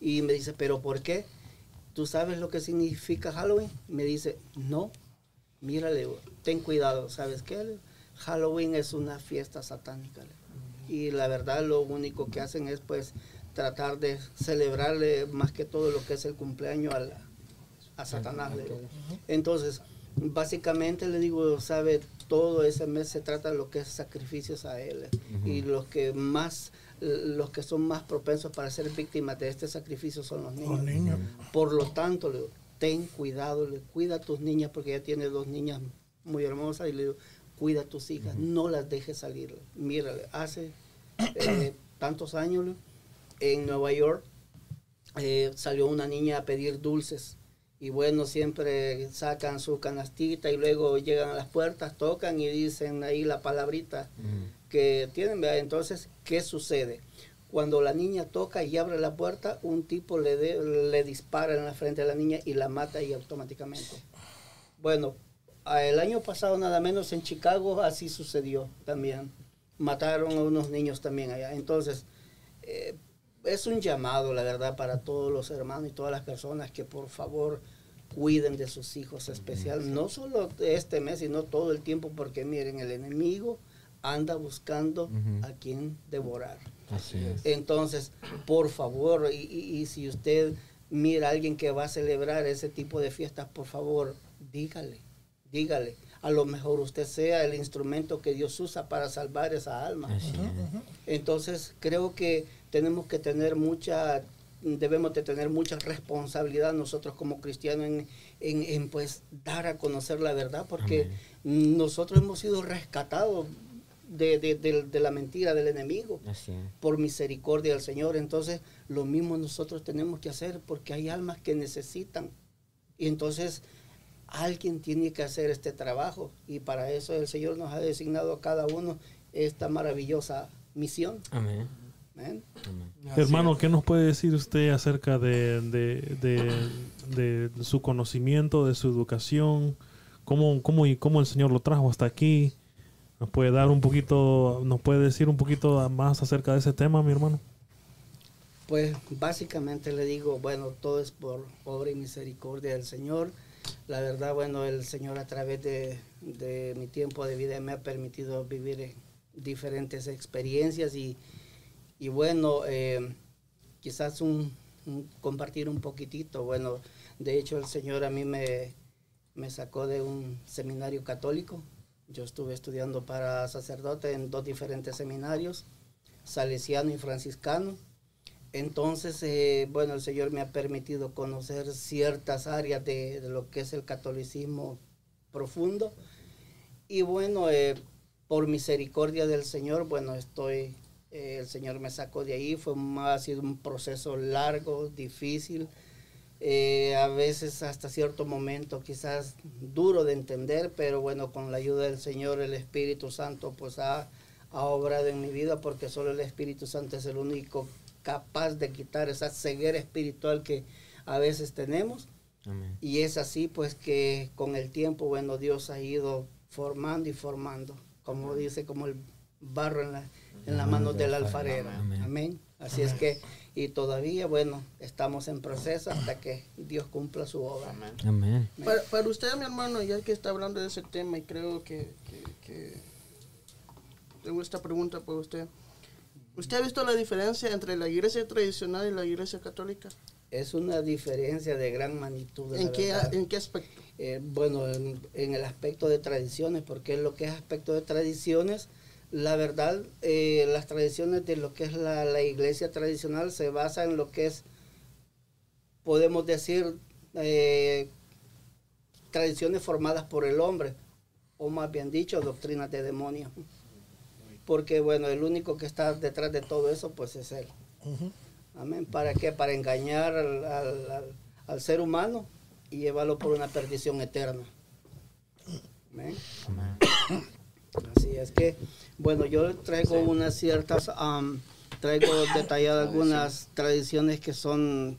Y me dice, ¿pero por qué? ¿Tú sabes lo que significa Halloween? Me dice, no. Mírale, ten cuidado, ¿sabes qué? Halloween es una fiesta satánica. y la verdad lo único que hacen es pues tratar de celebrarle más que todo lo que es el cumpleaños al- a Satanás. Entonces, básicamente le digo, sabe, todo ese mes se trata de lo que es sacrificios a él. Y los que más, los que son más propensos para ser víctimas de este sacrificio son los niños. Los niños. Por lo tanto, le digo, ten cuidado, le cuida a tus niñas, porque ella tiene dos niñas muy hermosas, y le digo, cuida a tus hijas, no las dejes salir. Mírale, hace eh, tantos años le, en Nueva York eh, salió una niña a pedir dulces. Y bueno, siempre sacan su canastita y luego llegan a las puertas, tocan y dicen ahí la palabrita que tienen. ¿verdad? Entonces, ¿qué sucede? Cuando la niña toca y abre la puerta, un tipo le, de- le dispara en la frente a la niña y la mata y automáticamente. Bueno, el año pasado nada menos en Chicago así sucedió también. Mataron a unos niños también allá. Entonces, eh, es un llamado, la verdad, para todos los hermanos y todas las personas que por favor cuiden de sus hijos especial, no solo este mes, sino todo el tiempo, porque miren, el enemigo anda buscando a quien devorar. Así es. Entonces, por favor, y, y- y si usted mira a alguien que va a celebrar ese tipo de fiestas, por favor, dígale, dígale. A lo mejor usted sea el instrumento que Dios usa para salvar esa alma. Así es. Entonces, creo que tenemos que tener mucha, debemos de tener mucha responsabilidad nosotros como cristianos en, en- en, pues dar a conocer la verdad, porque nosotros hemos sido rescatados de, de- de- de la mentira del enemigo por misericordia del Señor. Entonces, lo mismo nosotros tenemos que hacer porque hay almas que necesitan. Y entonces, alguien tiene que hacer este trabajo. Y para eso el Señor nos ha designado a cada uno esta maravillosa misión. Amén. Amén. Hermano, ¿qué nos puede decir usted acerca de, de- de- de su conocimiento, de su educación? ¿Cómo, cómo, y cómo el Señor lo trajo hasta aquí? ¿Nos puede dar un poquito, nos puede decir un poquito más acerca de ese tema, mi hermano? Pues básicamente le digo, bueno, todo es por obra y misericordia del Señor. La verdad, bueno, el Señor a través de, de mi tiempo de vida me ha permitido vivir diferentes experiencias y, y bueno, eh, quizás un, un- compartir un poquitito. Bueno, de hecho el Señor a mí me, me sacó de un seminario católico. Yo estuve estudiando para sacerdote en dos diferentes seminarios, salesiano y franciscano. Entonces, eh, bueno, el Señor me ha permitido conocer ciertas áreas de, de lo que es el catolicismo profundo. Y bueno, eh, por misericordia del Señor, bueno, estoy, eh, el Señor me sacó de ahí. Fue un- ha sido un proceso largo, difícil, eh, a veces hasta cierto momento quizás duro de entender, pero bueno, con la ayuda del Señor, el Espíritu Santo, pues ha, ha obrado en mi vida porque solo el Espíritu Santo es el único capaz de quitar esa ceguera espiritual que a veces tenemos. Amén. Y es así pues que con el tiempo, bueno, Dios ha ido formando y formando, como dice, como el barro en la, en la mano del alfarero. Amén. Amén. Así es que, y todavía, bueno, estamos en proceso hasta que Dios cumpla su obra. Amén. Para, para usted, mi hermano, ya que está hablando de ese tema y creo que, que- que tengo esta pregunta para usted. ¿Usted ha visto la diferencia entre la iglesia tradicional y la iglesia católica? Es una diferencia de gran magnitud. ¿En qué. ¿En qué aspecto? Eh, bueno, en, en el aspecto de tradiciones, porque lo que es aspecto de tradiciones, la verdad, eh, las tradiciones de lo que es la, la iglesia tradicional se basa en lo que es, podemos decir, eh, tradiciones formadas por el hombre, o más bien dicho, doctrinas de demonios. Porque, bueno, el único que está detrás de todo eso, pues es él. Amén. ¿Para qué? Para engañar al, al- al- al ser humano y llevarlo por una perdición eterna. Amén. Así es que, bueno, yo traigo unas ciertas, am, traigo detalladas algunas tradiciones que son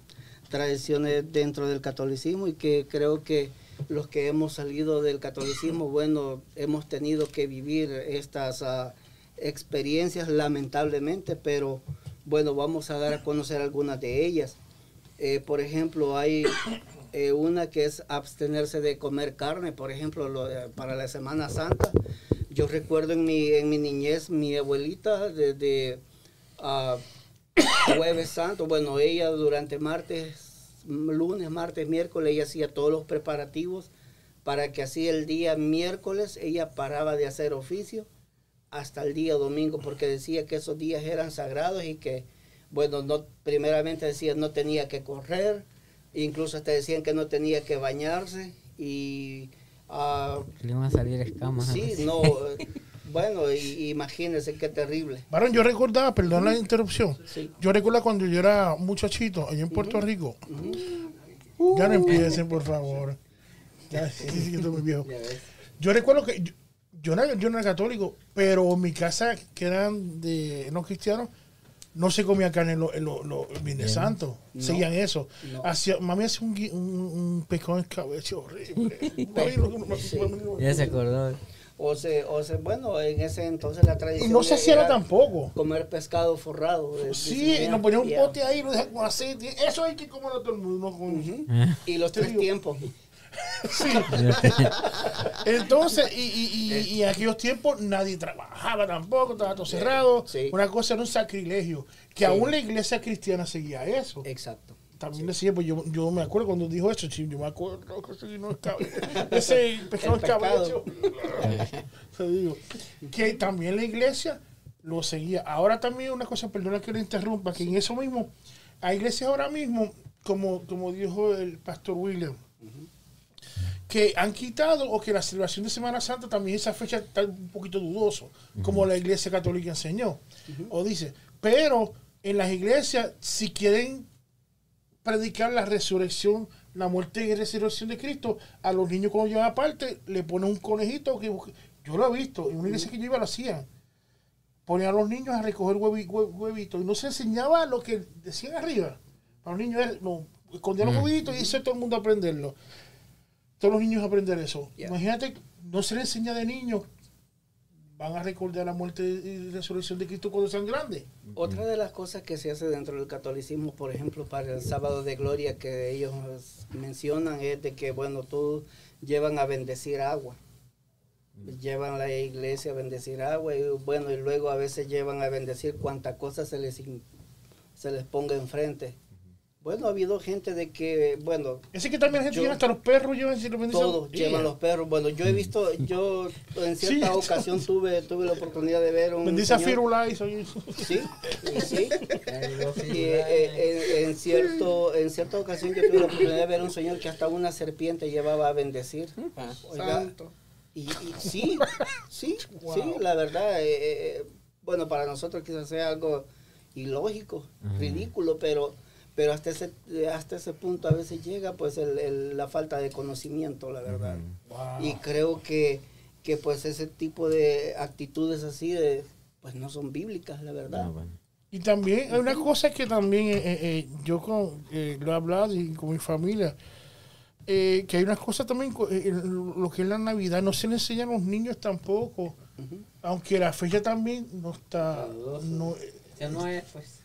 tradiciones dentro del catolicismo y que creo que los que hemos salido del catolicismo, bueno, hemos tenido que vivir estas ah, experiencias lamentablemente, pero bueno, vamos a dar a conocer algunas de ellas. Eh, por ejemplo, hay eh, una que es abstenerse de comer carne, por ejemplo, lo- para la Semana Santa. Yo recuerdo en mi, en mi niñez, mi abuelita, desde ah, jueves santo, bueno, ella durante martes, lunes, martes, miércoles, ella hacía todos los preparativos para que así el día miércoles ella paraba de hacer oficio hasta el día domingo, porque decía que esos días eran sagrados y que, bueno, no, primeramente decía no tenía que correr, incluso hasta decían que no tenía que bañarse y... ah, Le iban a salir escamas. sí, no, bueno, y- imagínense qué terrible. Varón, yo recordaba, perdón la interrupción. Sí. Yo recuerdo cuando yo era muchachito allá en Puerto Rico. Ya no empiecen, por favor. Ya, sí, sí, yo estoy muy viejo. Yo recuerdo que yo, yo no, era- yo no era católico, pero en mi casa, que eran de no cristianos, no se comía carne en los lo, lo- Viernes Santo. No. Seguían eso. No. Hacía, mami hacía un, gui- un, un pescado en cabeza horrible. Ya se acordó. O se, o se, bueno, en ese entonces la Y tradición no se hacía tampoco. comer pescado forrado. de- de Sí, semilla. nos ponía un pote ahí, lo dejaban con aceite. Eso hay que comerlo todo el mundo. con- Y los tres tiempos. Entonces, y, y, y, y en aquellos tiempos nadie trabajaba tampoco, estaba todo cerrado. Sí. Una cosa era un sacrilegio. Que Sí. aún la iglesia cristiana seguía eso. Exacto. También decía, pues yo, yo me acuerdo cuando dijo eso, sí, yo me acuerdo que sí, ese pescado El es cabello. pescado. Te digo, que también la iglesia lo seguía. Ahora también una cosa, perdona que le interrumpa, que en eso mismo, hay iglesias ahora mismo, como, como dijo el pastor William, que han quitado o que la celebración de Semana Santa también esa fecha está un poquito dudoso, como la iglesia católica enseñó. O dice, pero en las iglesias, si quieren predicar la resurrección, la muerte y resurrección de Cristo, a los niños cuando llevan aparte, le ponen un conejito que yo lo he visto, en una iglesia que yo iba lo hacían. Ponían a los niños a recoger huevi- hue- huevitos y no se enseñaba lo que decían arriba. Para los niños, no, escondían los huevitos y hizo todo el mundo a aprenderlo. Todos los niños a aprender eso. Yeah. Imagínate, no se les enseña de niños, van a recordar la muerte y resurrección de Cristo cuando sean grandes. Otra de las cosas que se hace dentro del catolicismo, por ejemplo, para el sábado de gloria que ellos mencionan es de que, bueno, todos llevan a bendecir agua. Llevan a la iglesia a bendecir agua y bueno, y luego a veces llevan a bendecir cuanta cosa se les, se les ponga enfrente. Bueno, ha habido gente de que, bueno, Ese que también la gente Yo- lleva hasta los perros, llevan si lo todos llevan los perros. Bueno, yo he visto, yo en cierta Sí. ocasión tuve, tuve la oportunidad de ver un Bendice a señor- Firulais. oye. Sí, y sí. Y, eh, en, en cierto, en cierta ocasión yo tuve la oportunidad de ver un señor que hasta una serpiente llevaba a bendecir. Ah, Oiga, Santo. y, y sí, sí, sí, la verdad, eh, eh, bueno, para nosotros quizás sea algo ilógico, ridículo, pero pero hasta ese hasta ese punto a veces llega pues el, el- la falta de conocimiento, la verdad. Y creo que, que pues ese tipo de actitudes así de pues no son bíblicas, la verdad. No, bueno. Y también hay una cosa que también eh, eh, eh, yo con, eh, lo he hablado y con mi familia, eh, que hay unas cosas también, eh, lo que es la Navidad, no se le enseñan a los niños tampoco, aunque la fecha también no está, no, eh, Ya no es, pues.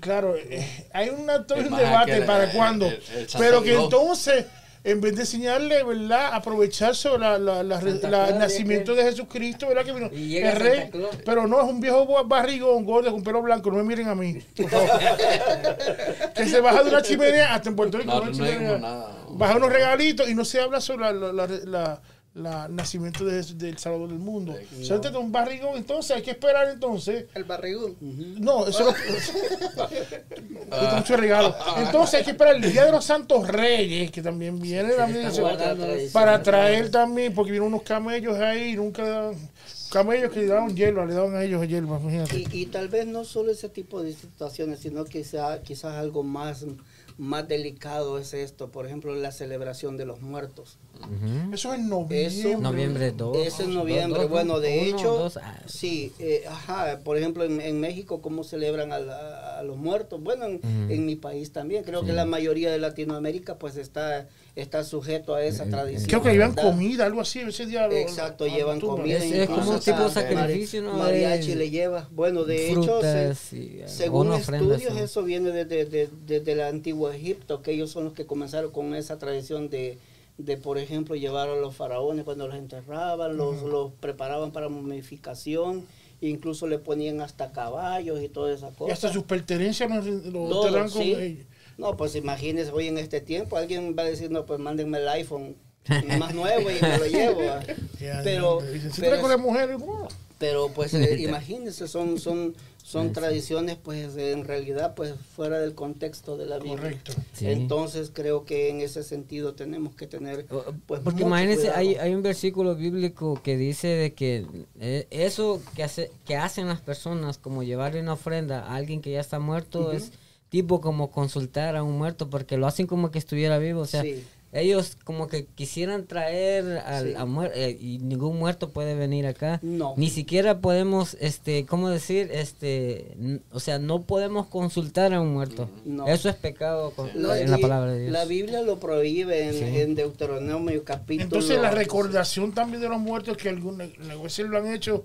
Claro, eh, hay una, todo un debate para eh, cuándo, pero que entonces, en vez de enseñarle, ¿verdad?, aprovechar sobre la, el nacimiento de Jesucristo, ¿verdad?, que vino el rey, pero no, es un viejo barrigón, gordo, con pelo blanco, no me miren a mí, que se baja de una chimenea hasta en Puerto Rico. No, no dijimos nada. Baja unos regalitos y no se habla sobre la, la nacimiento de Jesús- del Salvador del mundo. Solamente de un barrigón, entonces hay que esperar entonces. El barrigón. No, eso no. Cuesta mucho regalo. Entonces hay que esperar el Día de los Santos Reyes, que también viene también para traer también, porque vienen unos camellos ahí, nunca camellos que le daban hielo, le daban a ellos imagínate. Y, y tal vez no solo ese tipo de situaciones, sino quizá, quizás algo más, más delicado es esto. Por ejemplo, la celebración de los muertos. Eso es en noviembre. Eso- Noviembre 2. Es en noviembre. Dos, bueno, de uno, hecho, dos, ah, sí, eh, ajá, por ejemplo, en, en México, ¿cómo celebran a, la- a los muertos? Bueno, en mi país también. Creo que la mayoría de Latinoamérica, pues, está, está sujeto a esa tradición. Creo que llevan comida, algo así, ese día. lo- Exacto, lo llevan comida. Es- es como un tipo de sacrificio, ¿no? Mariachi le lleva. Bueno, de hecho, se- eh, según estudios, eso viene desde, desde, desde el antiguo Egipto, que ellos son los que comenzaron con esa tradición de, de, por ejemplo, llevar a los faraones cuando los enterraban, los, los preparaban para momificación, incluso le ponían hasta caballos y toda esa cosa. Y hasta sus pertenencias lo Todo, con ellos. No, pues imagínense, hoy en este tiempo alguien va a decir, no, pues mándenme el iPhone más nuevo y me lo llevo. Pero, ya, dicen, si pero, trae con la mujer, bueno, pero, pues eh, imagínense, son, son, son tradiciones pues en realidad pues fuera del contexto de la Biblia. correcto. Sí. Entonces creo que en ese sentido tenemos que tener pues Porque imagínense, hay, hay un versículo bíblico que dice de que eh, eso que, hace, que hacen las personas, como llevarle una ofrenda a alguien que ya está muerto, es tipo como consultar a un muerto, porque lo hacen como que estuviera vivo. O sea, Sí. ellos como que quisieran traer al Sí. a muer- eh, y ningún muerto puede venir acá. No. Ni siquiera podemos, este, ¿cómo decir? Este, o sea, no podemos consultar a un muerto. No. Eso es pecado con- No, en la palabra de Dios. La Biblia lo prohíbe en, Sí. en Deuteronomio capítulo. Entonces la recordación también de los muertos que algunas veces lo han hecho,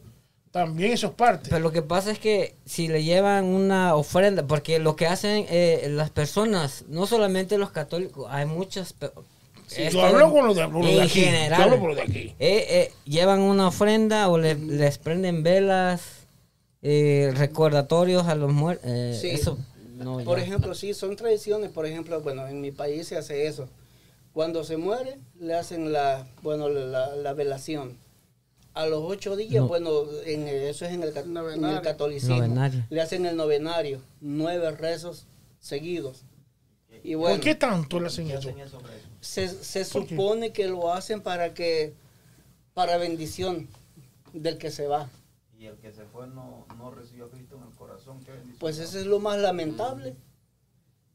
también eso es parte. Pero lo que pasa es que si le llevan una ofrenda, porque lo que hacen eh, las personas, no solamente los católicos, hay muchas... esto yo hablo con los de, con los de en aquí. general, Yo hablo con los de aquí. eh, eh, llevan una ofrenda o le- les prenden velas, eh, recordatorios a los muertos. Sí. Eso, no, Por ya. ejemplo, sí, son tradiciones. Por ejemplo, bueno, en mi país se hace eso. Cuando se muere, le hacen la, bueno, la, la velación. A los ocho días, No. bueno, en, eso es en el, en catolicismo. Novenario. Le hacen el novenario, nueve rezos seguidos. Y bueno, ¿Por qué tanto le hacen eso? se, se supone que lo hacen para que, para bendición del que se va. Y el que se fue no, no recibió a Cristo en el corazón. ¿qué bendición? Pues eso es lo más lamentable.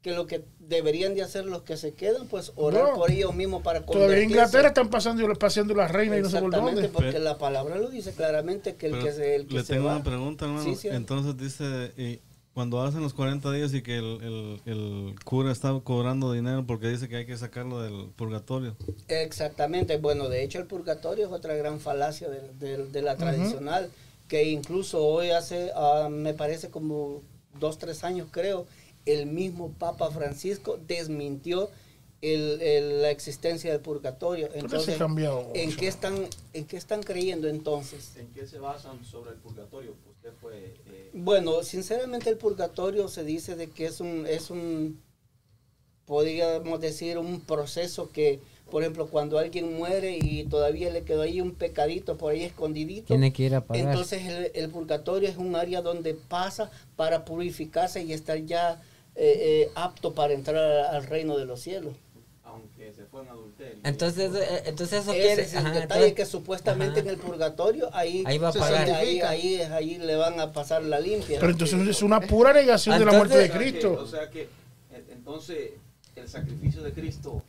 Que lo que deberían de hacer los que se quedan, pues orar No. por ellos mismos para Todavía en convertirse. Inglaterra están pasando, paseando la reina y no sé por Exactamente, dónde. porque Pero- la palabra lo dice claramente que el Pero que se, el que le se tengo va. una pregunta, hermano. Sí, sí. Entonces dice, y cuando hacen los 40 días y que el, el- el cura está cobrando dinero porque dice que hay que sacarlo del purgatorio. Exactamente, bueno, de hecho el purgatorio es otra gran falacia de, de- de la tradicional, que incluso hoy hace, ah, me parece como dos, tres años creo, el mismo Papa Francisco desmintió el- el- la existencia del purgatorio. Entonces, cambiado. ¿en qué, están, ¿en qué están creyendo entonces? ¿En qué se basan sobre el purgatorio? Usted fue... eh, Bueno, sinceramente el purgatorio se dice de que es un, es un, podríamos decir, un proceso que, por ejemplo, cuando alguien muere y todavía le quedó ahí un pecadito por ahí escondidito, Tiene que ir a pagar. entonces el, el purgatorio es un área donde pasa para purificarse y estar ya eh, eh, apto para entrar al reino de los cielos. aunque se fue en adulterio. Entonces, eh, entonces eso Ese quiere... es el ajá, detalle entonces- que supuestamente ajá. en el purgatorio ahí, Ahí va a pagar. ahí, ahí, ahí le van a pasar la limpia. Pero entonces es una pura negación de la muerte de Entonces- O sea que- Cristo. O sea que, entonces, el sacrificio de Cristo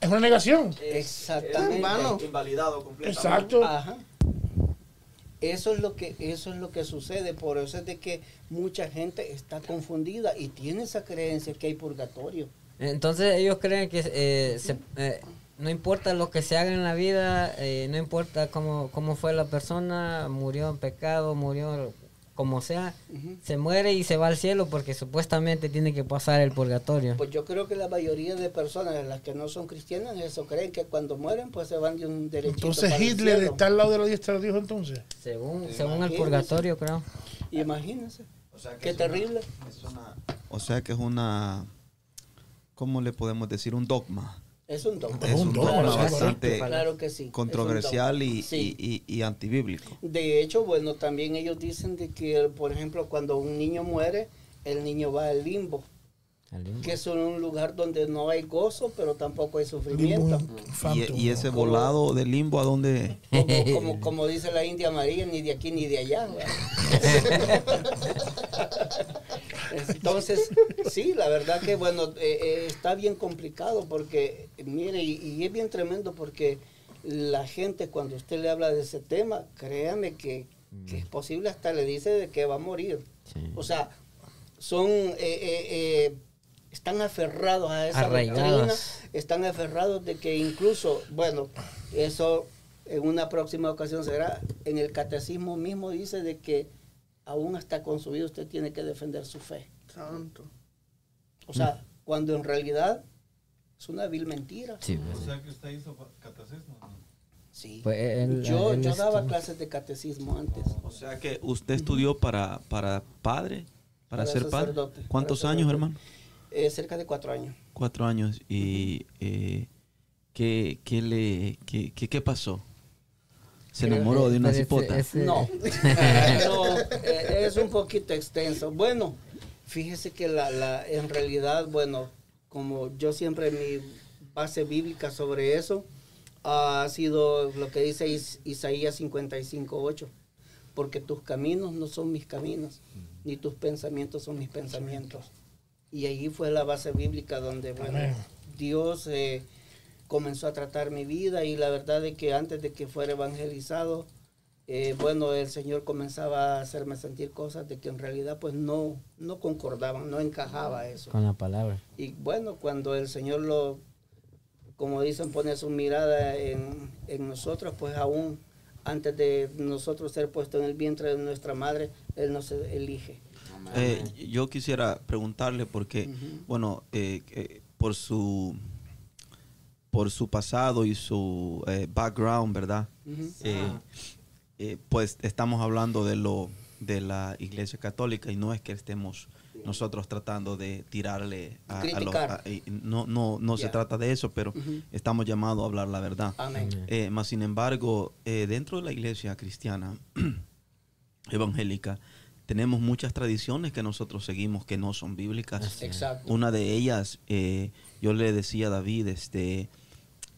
Es una negación. es, Exactamente. es invalidado completamente. Exacto. Ajá. Eso es lo que eso es lo que sucede, por eso es de que mucha gente está confundida y tiene esa creencia que hay purgatorio. Entonces ellos creen que eh, se- eh, no importa lo que se haga en la vida, eh, no importa cómo, cómo fue la persona, murió en pecado, murió como sea, se muere y se va al cielo porque supuestamente tiene que pasar el purgatorio. Pues yo creo que la mayoría de personas, las que no son cristianas, eso creen que cuando mueren pues se van de un derechito Entonces para el Hitler cielo. está al lado de la diestra de Dios entonces. Según, según el purgatorio, creo. Imagínense. O sea que Qué es una- terrible. es una- O sea que es una, ¿cómo le podemos decir? Un dogma. Es un dogma. Es un dogma, Claro, bastante claro que sí. controversial y, Sí. y, y- y antibíblico. De hecho, bueno, también ellos dicen de que, por ejemplo, cuando un niño muere, el niño va al limbo, que es un lugar donde no hay gozo, pero tampoco hay Limbo sufrimiento. Y, ese volado de limbo a donde... Como, como, como dice la India María, ni de aquí ni de allá. Entonces, sí, la verdad que, bueno, eh, eh, está bien complicado porque, mire, y, y es bien tremendo porque la gente cuando usted le habla de ese tema, créame que, que es posible hasta le dice de que va a morir. O sea, son, eh, eh, eh, están aferrados a esa Arraigados. doctrina, están aferrados de que incluso, bueno, eso en una próxima ocasión será, en el catecismo mismo dice de que aún hasta con su vida usted tiene que defender su fe. Santo. O sea, cuando en realidad Es una vil mentira. Sí, O sea que usted hizo catecismo. Sí. pues, él- yo él yo daba estuvo- clases de catecismo antes. O sea que usted estudió para, para padre, para, Para ser padre. ¿Cuántos para años, sacerdote. hermano? Eh, cerca de cuatro años. Cuatro años. ¿Y eh, ¿qué, qué le, qué, qué- qué pasó? ¿Se enamoró de una pero ese- cipota? ese- No, no, eh, es un poquito extenso. Bueno, fíjese que la, la, en realidad, bueno, como yo siempre mi base bíblica sobre eso ha sido lo que dice Is- Isaías 55.8, porque tus caminos no son mis caminos, ni tus pensamientos son mis pensamientos. Y allí fue la base bíblica donde, bueno. Dios eh, comenzó a tratar mi vida y la verdad es que antes de que fuera evangelizado, eh, bueno, el Señor comenzaba a hacerme sentir cosas de que en realidad pues no, no concordaban, no encajaba eso. Con la palabra. Y bueno, cuando el Señor lo, como dicen, pone su mirada en, en nosotros, pues aún antes de nosotros ser puestos en el vientre de nuestra madre, Él nos elige. Eh, yo quisiera preguntarle porque, bueno, eh, eh, por su por su pasado y su eh, background, ¿verdad? Eh, eh, pues estamos hablando de lo de la Iglesia Católica y no es que estemos nosotros tratando de tirarle a, a los- a- no no no se trata de eso, pero estamos llamados a hablar la verdad. Amén. Eh, más sin embargo, eh, dentro de la iglesia cristiana evangélica, tenemos muchas tradiciones que nosotros seguimos que no son bíblicas. Exacto. Una de ellas, eh, yo le decía a David, este,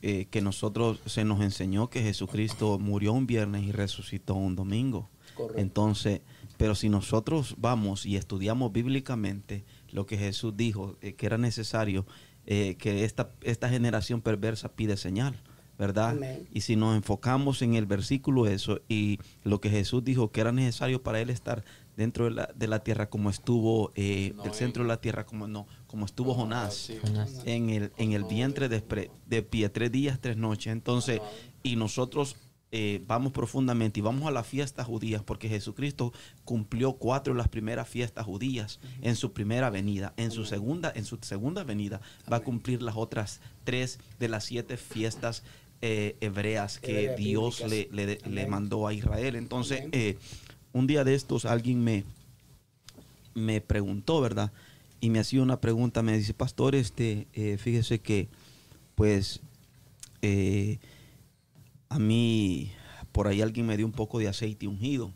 eh, que nosotros se nos enseñó que Jesucristo murió un viernes y resucitó un domingo. Correcto. Entonces, pero si nosotros vamos y estudiamos bíblicamente lo que Jesús dijo, eh, que era necesario, que esta, esta generación perversa pide señal, ¿verdad? Amén. Y si nos enfocamos en el versículo eso y lo que Jesús dijo, que era necesario para él estar dentro de la, de la tierra como estuvo, eh, del centro de la tierra como no, como estuvo Jonás Jonás. en el, en el vientre de, pie, tres días, tres noches. Entonces, y nosotros eh, vamos profundamente y vamos a las fiestas judías, porque Jesucristo cumplió cuatro de las primeras fiestas judías en su primera venida. En su segunda, en su segunda venida va a cumplir las otras tres de las siete fiestas eh, hebreas que Dios le, le- le mandó a Israel. Entonces, eh, un día de estos alguien me, me preguntó, ¿verdad? Y me hacía una pregunta, me dice, pastor, este, eh, fíjese que, pues, eh, a mí, por ahí alguien me dio un poco de aceite ungido.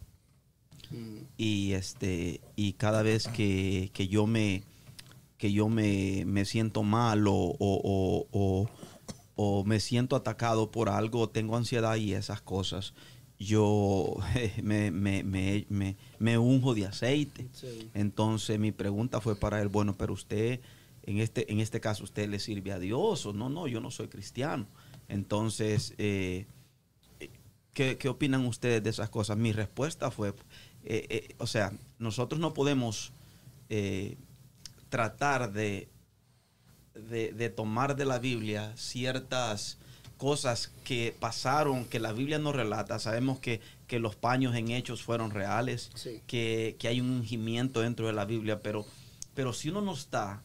Mm. Y este, y cada vez que, que yo me, que yo me, me siento mal o, o- o- o- o me siento atacado por algo, tengo ansiedad y esas cosas, yo me, me, me, me, unjo de aceite. Sí. Entonces mi pregunta fue para él, bueno, pero usted, en este, en este caso, ¿usted le sirve a Dios o no? No, yo no soy cristiano. Entonces, eh, ¿qué, qué opinan ustedes de esas cosas? Mi respuesta fue, eh, eh, o sea, nosotros no podemos eh, tratar de, de, de tomar de la Biblia ciertas cosas que pasaron, que la Biblia no relata. Sabemos que, que los paños en hechos fueron reales, Sí. que, que hay un ungimiento dentro de la Biblia, pero, pero si uno no está,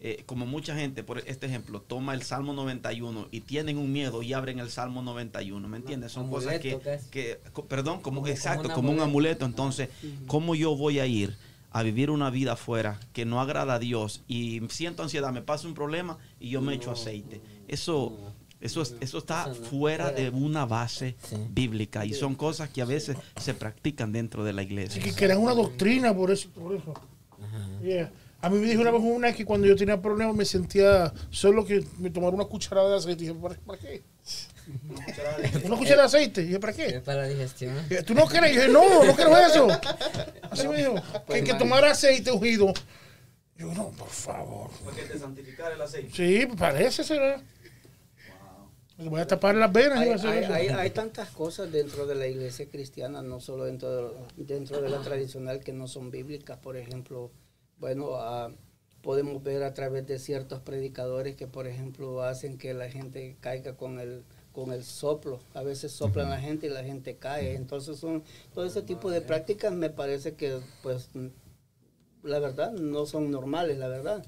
eh, como mucha gente, por este ejemplo, toma el Salmo 91 y tienen un miedo y abren el Salmo 91, ¿me entiendes? Son cosas que, que, perdón, como, Como- como exacto, un como un amuleto. amuleto. Entonces, ¿cómo yo voy a ir a vivir una vida afuera que no agrada a Dios y siento ansiedad, me pasa un problema y yo me echo aceite? Eso, eso, es- eso está Eso no. fuera de una base Sí. bíblica y son cosas que a veces se practican dentro de la Así iglesia. que crean una doctrina por eso. Por eso. Yeah. A mí me dijo una vez una que cuando yo tenía problemas me sentía solo que me tomara una cucharada de aceite. Y dije, ¿para, para qué? una cucharada de aceite. Y dije, ¿para qué? para la digestión. ¿Tú no quieres? Y dije, no, no quiero eso. Así me dijo. Que, que tomara aceite ungido. Yo, no, por favor. Porque te santificar el aceite. Sí, parece será. Le voy a tapar las venas. Hay, hay- eso. hay- hay tantas cosas dentro de la iglesia cristiana, no solo dentro de, dentro de la tradicional que no son bíblicas. Por ejemplo, bueno, ah, podemos ver a través de ciertos predicadores que, por ejemplo, hacen que la gente caiga con el con el soplo. A veces soplan a la gente y la gente cae. Entonces, son todo ese tipo de prácticas me parece que, pues, la verdad, no son normales, la verdad.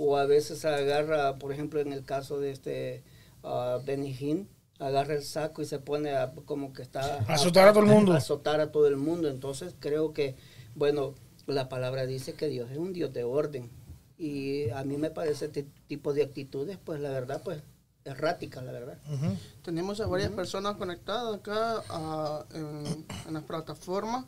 o a veces agarra, por ejemplo, en el caso de este uh, Benny Hinn, agarra el saco y se pone a, como que está... Azotar a todo el mundo. azotar a todo el mundo. Entonces creo que, bueno, la palabra dice que Dios es un Dios de orden. Y a mí me parece este tipo de actitudes, pues la verdad, pues errática, la verdad. Tenemos a varias personas conectadas acá en, en las plataformas.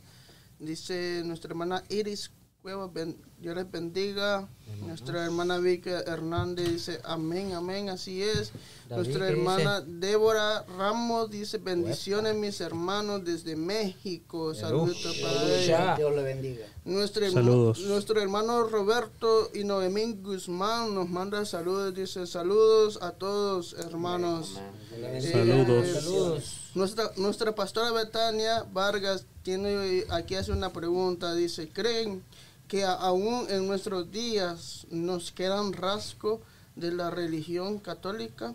Dice nuestra hermana Iris Cueva, ben- Dios les bendiga. Nuestra hermana Vicky Hernández dice amén, amén, así es. David, Nuestra ¿qué hermana Débora Ramos dice bendiciones mis hermanos desde México. Saludos para ella. Dios le bendiga. Nuestro, Saludos. nuestro hermano Roberto y Noemí Guzmán nos manda saludos. Dice saludos a todos hermanos. Eh, Saludos. Saludos. Nuestra, nuestra pastora Betania Vargas tiene aquí hace una pregunta. Dice, ¿creen que aún en nuestros días nos quedan rasgos de la religión católica?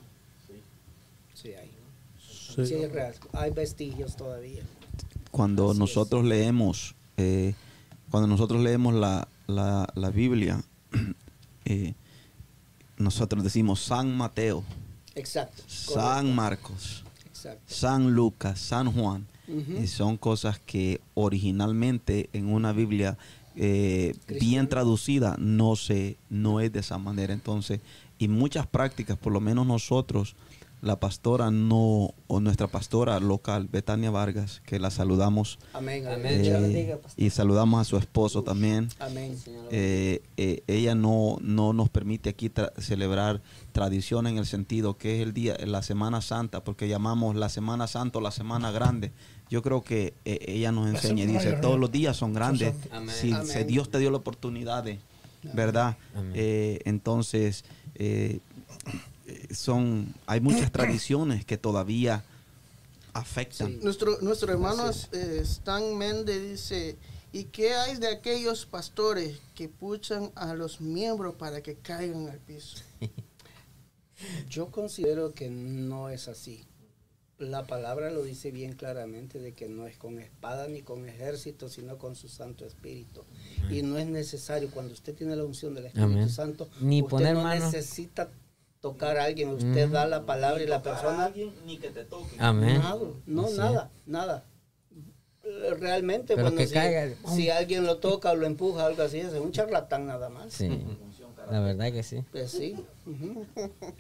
Sí, hay. Sí. Sí, hay real. Hay vestigios todavía. cuando Así nosotros leemos eh, cuando nosotros leemos la, la, la Biblia eh, nosotros decimos San Mateo Exacto. San correcto. Marcos Exacto. San Lucas San Juan y son cosas que originalmente en una Biblia eh, bien traducida no se no es de esa manera entonces y muchas prácticas por lo menos nosotros la pastora no o nuestra pastora local Betania Vargas que la saludamos Amén. Eh, y saludamos a su esposo también Amén. eh, eh, ella no, no nos permite aquí tra- celebrar tradición en el sentido que es el día, la Semana Santa, porque llamamos la Semana Santa o la Semana Grande. Yo creo que eh, ella nos enseña y dice, todos los días son grandes. Amén. Si, Amén. si Dios te dio la oportunidad de, ¿verdad? Eh, entonces, eh, son, hay muchas tradiciones que todavía afectan. Sí. Nuestro, nuestro hermano eh, Stan Méndez dice, ¿y qué hay de aquellos pastores que puchan a los miembros para que caigan al piso? Yo considero que no es así. La palabra lo dice bien claramente de que no es con espada ni con ejército, sino con su Santo Espíritu. Y no es necesario, cuando usted tiene la unción del Espíritu Amén. Santo, Ni usted poner no mano. necesita tocar a alguien, usted da la palabra y la persona... ni que te toque. Amén. No, nada, nada. Realmente, Pero bueno, que si, caiga. si alguien lo toca o lo empuja, algo así, es un charlatán nada más. Sí. La verdad que sí. Pues sí.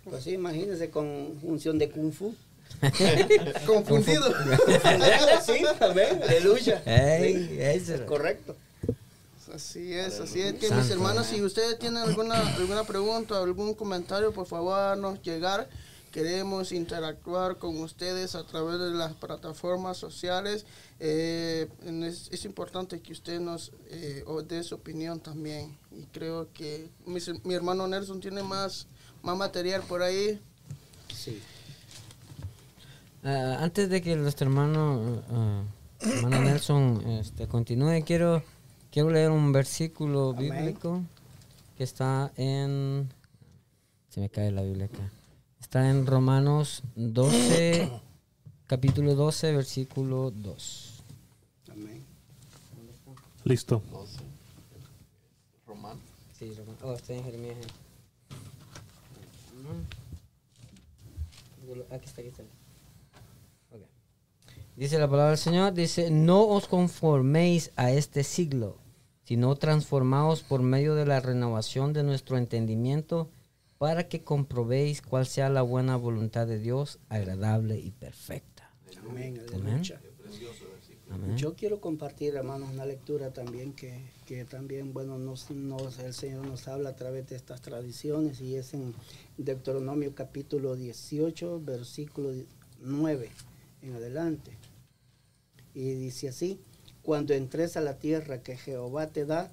Pues sí, imagínese con función de kung fu. Confundido. sí. Ey, eso. es correcto. Así es, así es. Que mis hermanos, si ustedes tienen alguna, alguna pregunta o algún comentario, por favor, háganos llegar. Queremos interactuar con ustedes a través de las plataformas sociales. Eh, es, es importante que usted nos eh, dé su opinión también. Y creo que mis- mi hermano Nelson tiene más, más material por ahí. Sí. Ah, antes de que nuestro hermano, ah, hermano Nelson este, continúe, quiero, quiero leer un versículo Amén. bíblico que está en... Se me cae la Biblia acá. Está en Romanos 12, capítulo 12, versículo 2. Amén. Listo. Román. Sí, Romanos. Oh, está en Jeremías. Aquí está, aquí está. Dice la palabra del Señor, dice, no os conforméis a este siglo, sino transformaos por medio de la renovación de nuestro entendimiento para que comprobéis cuál sea la buena voluntad de Dios, agradable y perfecta. Amén. Amén. Yo quiero compartir, hermanos, una lectura también que, que también, bueno, nos, nos- el Señor nos habla a través de estas tradiciones y es en Deuteronomio capítulo 18, versículo 9 en adelante. Y dice así, cuando entres a la tierra que Jehová te da,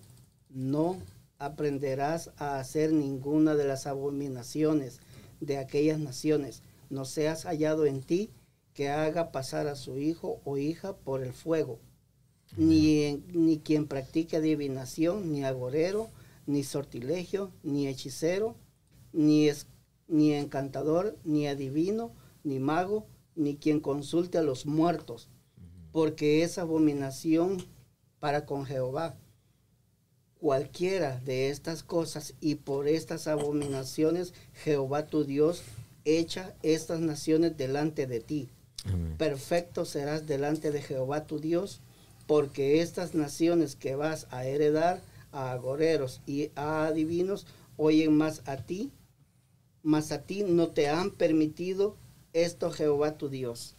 no aprenderás a hacer ninguna de las abominaciones de aquellas naciones, no seas hallado en ti que haga pasar a su hijo o hija por el fuego, ni, ni quien practique adivinación, ni agorero, ni sortilegio, ni hechicero, ni, es- ni encantador, ni adivino, ni mago, ni quien consulte a los muertos, porque es abominación para con Jehová. cualquiera de estas cosas y por estas abominaciones Jehová tu Dios echa estas naciones delante de ti. Perfecto serás delante de Jehová tu Dios, porque estas naciones que vas a heredar a agoreros y a adivinos oyen más a ti, más a ti no te han permitido esto Jehová tu Dios.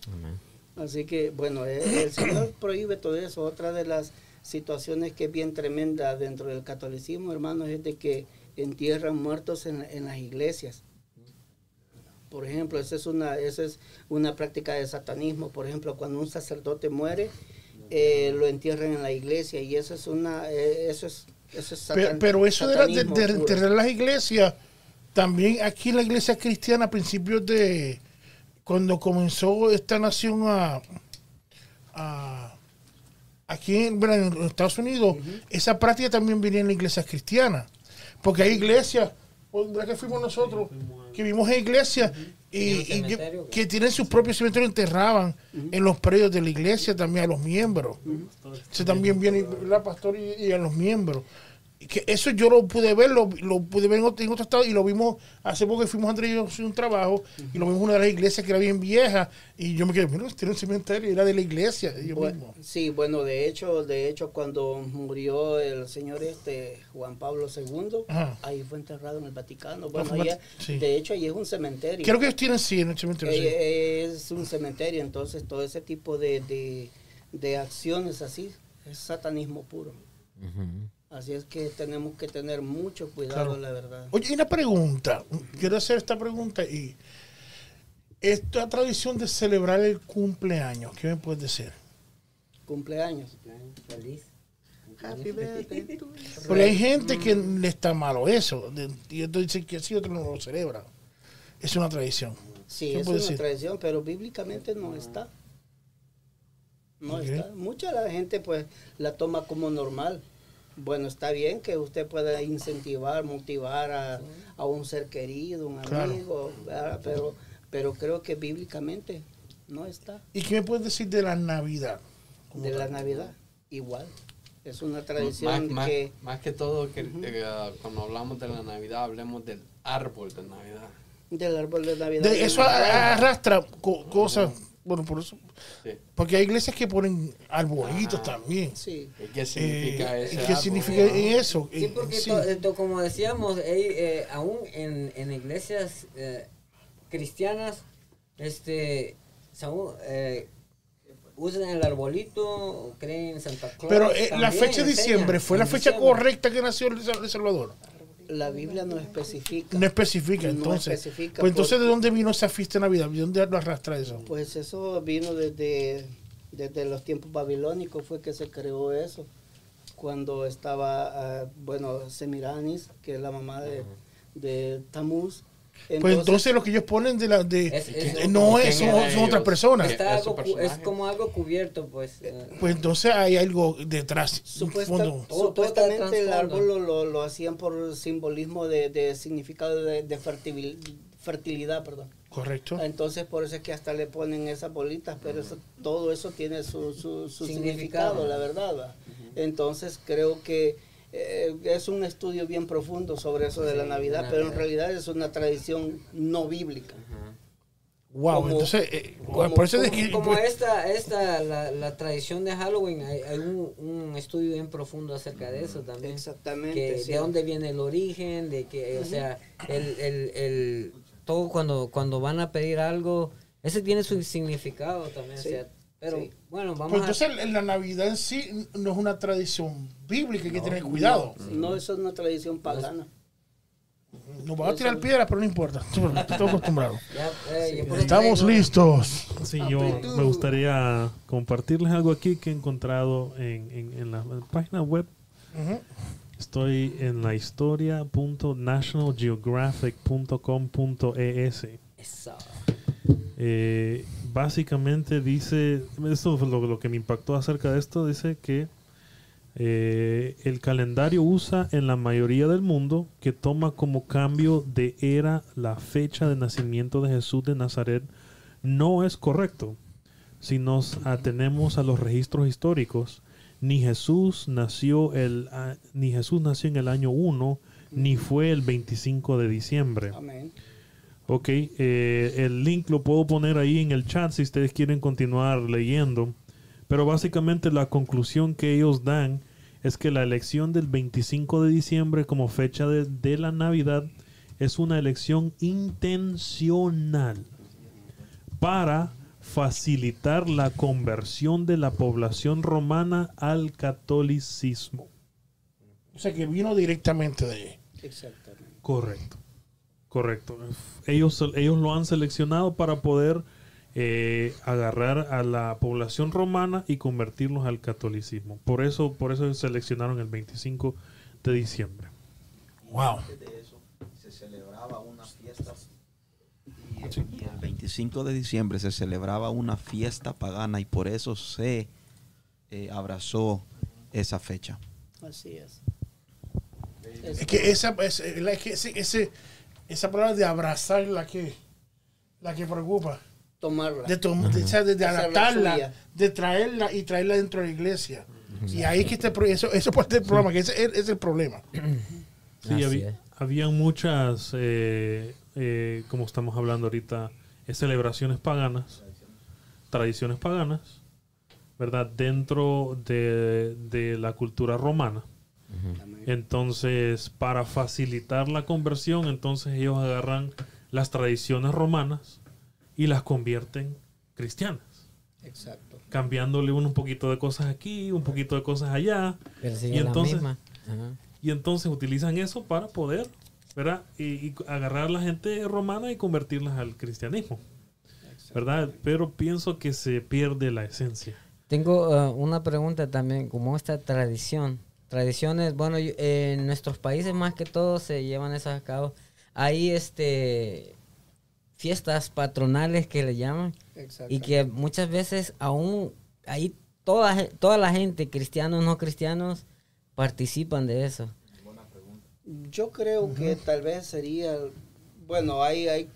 Así que, bueno, el, el Señor prohíbe todo eso. Otra de las situaciones que es bien tremenda dentro del catolicismo, hermanos, es de que entierran muertos en, en las iglesias. Por ejemplo, esa es, una, esa es una práctica de satanismo. Por ejemplo, cuando un sacerdote muere, eh, lo entierran en la iglesia y eso es una... eh, eso es, eso es satan- pero eso de, la- de, de enterrar las iglesias, también aquí la iglesia cristiana a principios de cuando comenzó esta nación a, a- aquí en, bueno, en Estados Unidos, esa práctica también venía en la iglesia cristiana, porque hay iglesias, ¿verdad que fuimos nosotros? Que vimos en iglesias y, que, tienen sus propios cementerios, enterraban en los predios de la iglesia también a los miembros. Eso también viene la pastor y, y a los miembros. Que eso yo lo pude ver, lo, lo pude ver en otro, en otro estado y lo vimos hace poco que fuimos Andrés y yo a un trabajo y lo vimos en una de las iglesias que era bien vieja y yo me quedé, mira, tiene un cementerio, era de la iglesia. y yo Bueno, mismo. sí, bueno, de hecho, de hecho, cuando murió el señor este Juan Pablo II, Ajá. ahí fue enterrado en el Vaticano. Bueno, fue allá- sí. de hecho, ahí es un cementerio. Creo que ellos tienen sí en el cementerio. sí. Eh, es un cementerio, entonces todo ese tipo de, de, de acciones así es satanismo puro. Así es que tenemos que tener mucho cuidado, Claro. la verdad. Oye, y una pregunta. Quiero hacer esta pregunta y esta tradición de celebrar el cumpleaños, ¿qué me puedes decir? Cumpleaños. Feliz. Happy birthday. Porque hay gente que le está malo eso. y otros dicen que sí, otros no lo celebran. Es una tradición. Sí, ¿Qué es una decir? tradición, pero bíblicamente no está. No está. Mucha la gente pues la toma como normal. Bueno, está bien que usted pueda incentivar, motivar a, a un ser querido, un amigo, pero pero creo que bíblicamente no está. ¿Y qué me puedes decir de la Navidad? De la Navidad, igual. Es una tradición más- que... más que todo, que eh, cuando hablamos de la Navidad, hablemos del árbol de Navidad. Del árbol de Navidad. De eso arrastra co- cosas. Bueno, por eso. Sí. Porque hay iglesias que ponen arbolitos también. Sí. ¿Y qué significa Eh, ese ¿y ¿Qué árbol? significa eso? Sí, porque sí. to- eh, to- como decíamos, eh, eh, aún en, en iglesias eh, cristianas, este, son, eh, usan el arbolito, creen en Santa Claus. Pero eh, la también fecha de diciembre fue la en fecha diciembre. correcta que nació el Salvador. La Biblia no especifica. No especifica, No entonces. especifica pues entonces, porque- ¿de dónde vino esa fiesta de Navidad? ¿De dónde lo arrastra eso? Pues eso vino desde, desde los tiempos babilónicos, fue que se creó eso. Cuando estaba, ah, bueno, Semiranis, que es la mamá de, de Tamuz. Pues entonces lo que ellos ponen de la de Es- es- no es, ¿quién son, son otras personas. Está Es algo como algo cubierto, pues. eh, Pues entonces hay algo detrás. Supuesta- fondo. Supuestamente el árbol lo, lo, lo hacían por simbolismo de, de significado de, de fertil- fertilidad, perdón. Correcto. Entonces por eso es que hasta le ponen esas bolitas, pero eso, todo eso tiene su, su, su significado, Significado. la verdad. ¿va? Entonces creo que eh, es un estudio bien profundo sobre eso de la Navidad, pero en realidad es una tradición no bíblica. Wow, como- entonces, eh, como- por eso es como, que- como esta, esta la, la tradición de Halloween, hay, hay un, un estudio bien profundo acerca de eso también. Exactamente. que sí. de dónde viene el origen, de que, o sea, el, el, el, todo cuando, cuando van a pedir algo, ese tiene su significado también, Sí, o sea, pero sí. bueno, vamos pues a... entonces en la Navidad en sí no es una tradición bíblica, hay que tener cuidado. No, eso es una tradición pagana. Nos van a tirar piedras, pero no importa. Estoy acostumbrado. ya, eh, Estamos listos. Sí, yo me gustaría compartirles algo aquí que he encontrado en, en- en la página web. Estoy en la historia.nationalgeographic.com.es. Eso. Eh, básicamente dice, esto lo, que me impactó acerca de esto, dice que eh, el calendario usa en la mayoría del mundo que toma como cambio de era la fecha de nacimiento de Jesús de Nazaret no es correcto. Si nos atenemos a los registros históricos, ni Jesús nació el ni Jesús nació en el año 1 ni fue el 25 de diciembre. Amén. Ok, eh, el link lo puedo poner ahí en el chat si ustedes quieren continuar leyendo. Pero básicamente la conclusión que ellos dan es que la elección del 25 de diciembre como fecha de, de la Navidad es una elección intencional para facilitar la conversión de la población romana al catolicismo. O sea, que vino directamente de Exactamente. Correcto. Correcto. Ellos, ellos lo han seleccionado para poder eh, agarrar a la población romana y convertirlos al catolicismo. Por eso, por eso seleccionaron el 25 de diciembre. Wow. de eso se celebraba una fiesta y, y el 25 de diciembre se celebraba una fiesta pagana y por eso se eh, abrazó esa fecha. Así es. Es que esa, es, es que ese, ese- esa palabra de abrazar la que, la que preocupa. Tomarla. De, tom- de, o sea, de- de Hacerla adaptarla, de traerla y traerla dentro de la iglesia. Y ahí que este, eso, eso es parte del problema, que ese es, es el problema. Sí, había, es. habían muchas, eh, eh, como estamos hablando ahorita, celebraciones paganas, tradiciones paganas, ¿verdad? Dentro de, de la cultura romana. Entonces, para facilitar la conversión, entonces ellos agarran las tradiciones romanas y las convierten cristianas, Exacto. cambiándole un, un poquito de cosas aquí, un poquito de cosas allá, Pero sigue Y la entonces- misma. Ajá. y entonces utilizan eso para poder, ¿verdad? Y, y agarrar a la gente romana y convertirlas al cristianismo, ¿verdad? Pero pienso que se pierde la esencia. Tengo eh, una pregunta también, como esta tradición. Tradiciones, bueno, yo- en nuestros países más que todo se llevan esas a cabo. Hay este fiestas patronales que le llaman y que muchas veces aún ahí toda, toda la gente, cristianos, no cristianos, participan de eso. Yo creo que tal vez sería, bueno, hay, hay,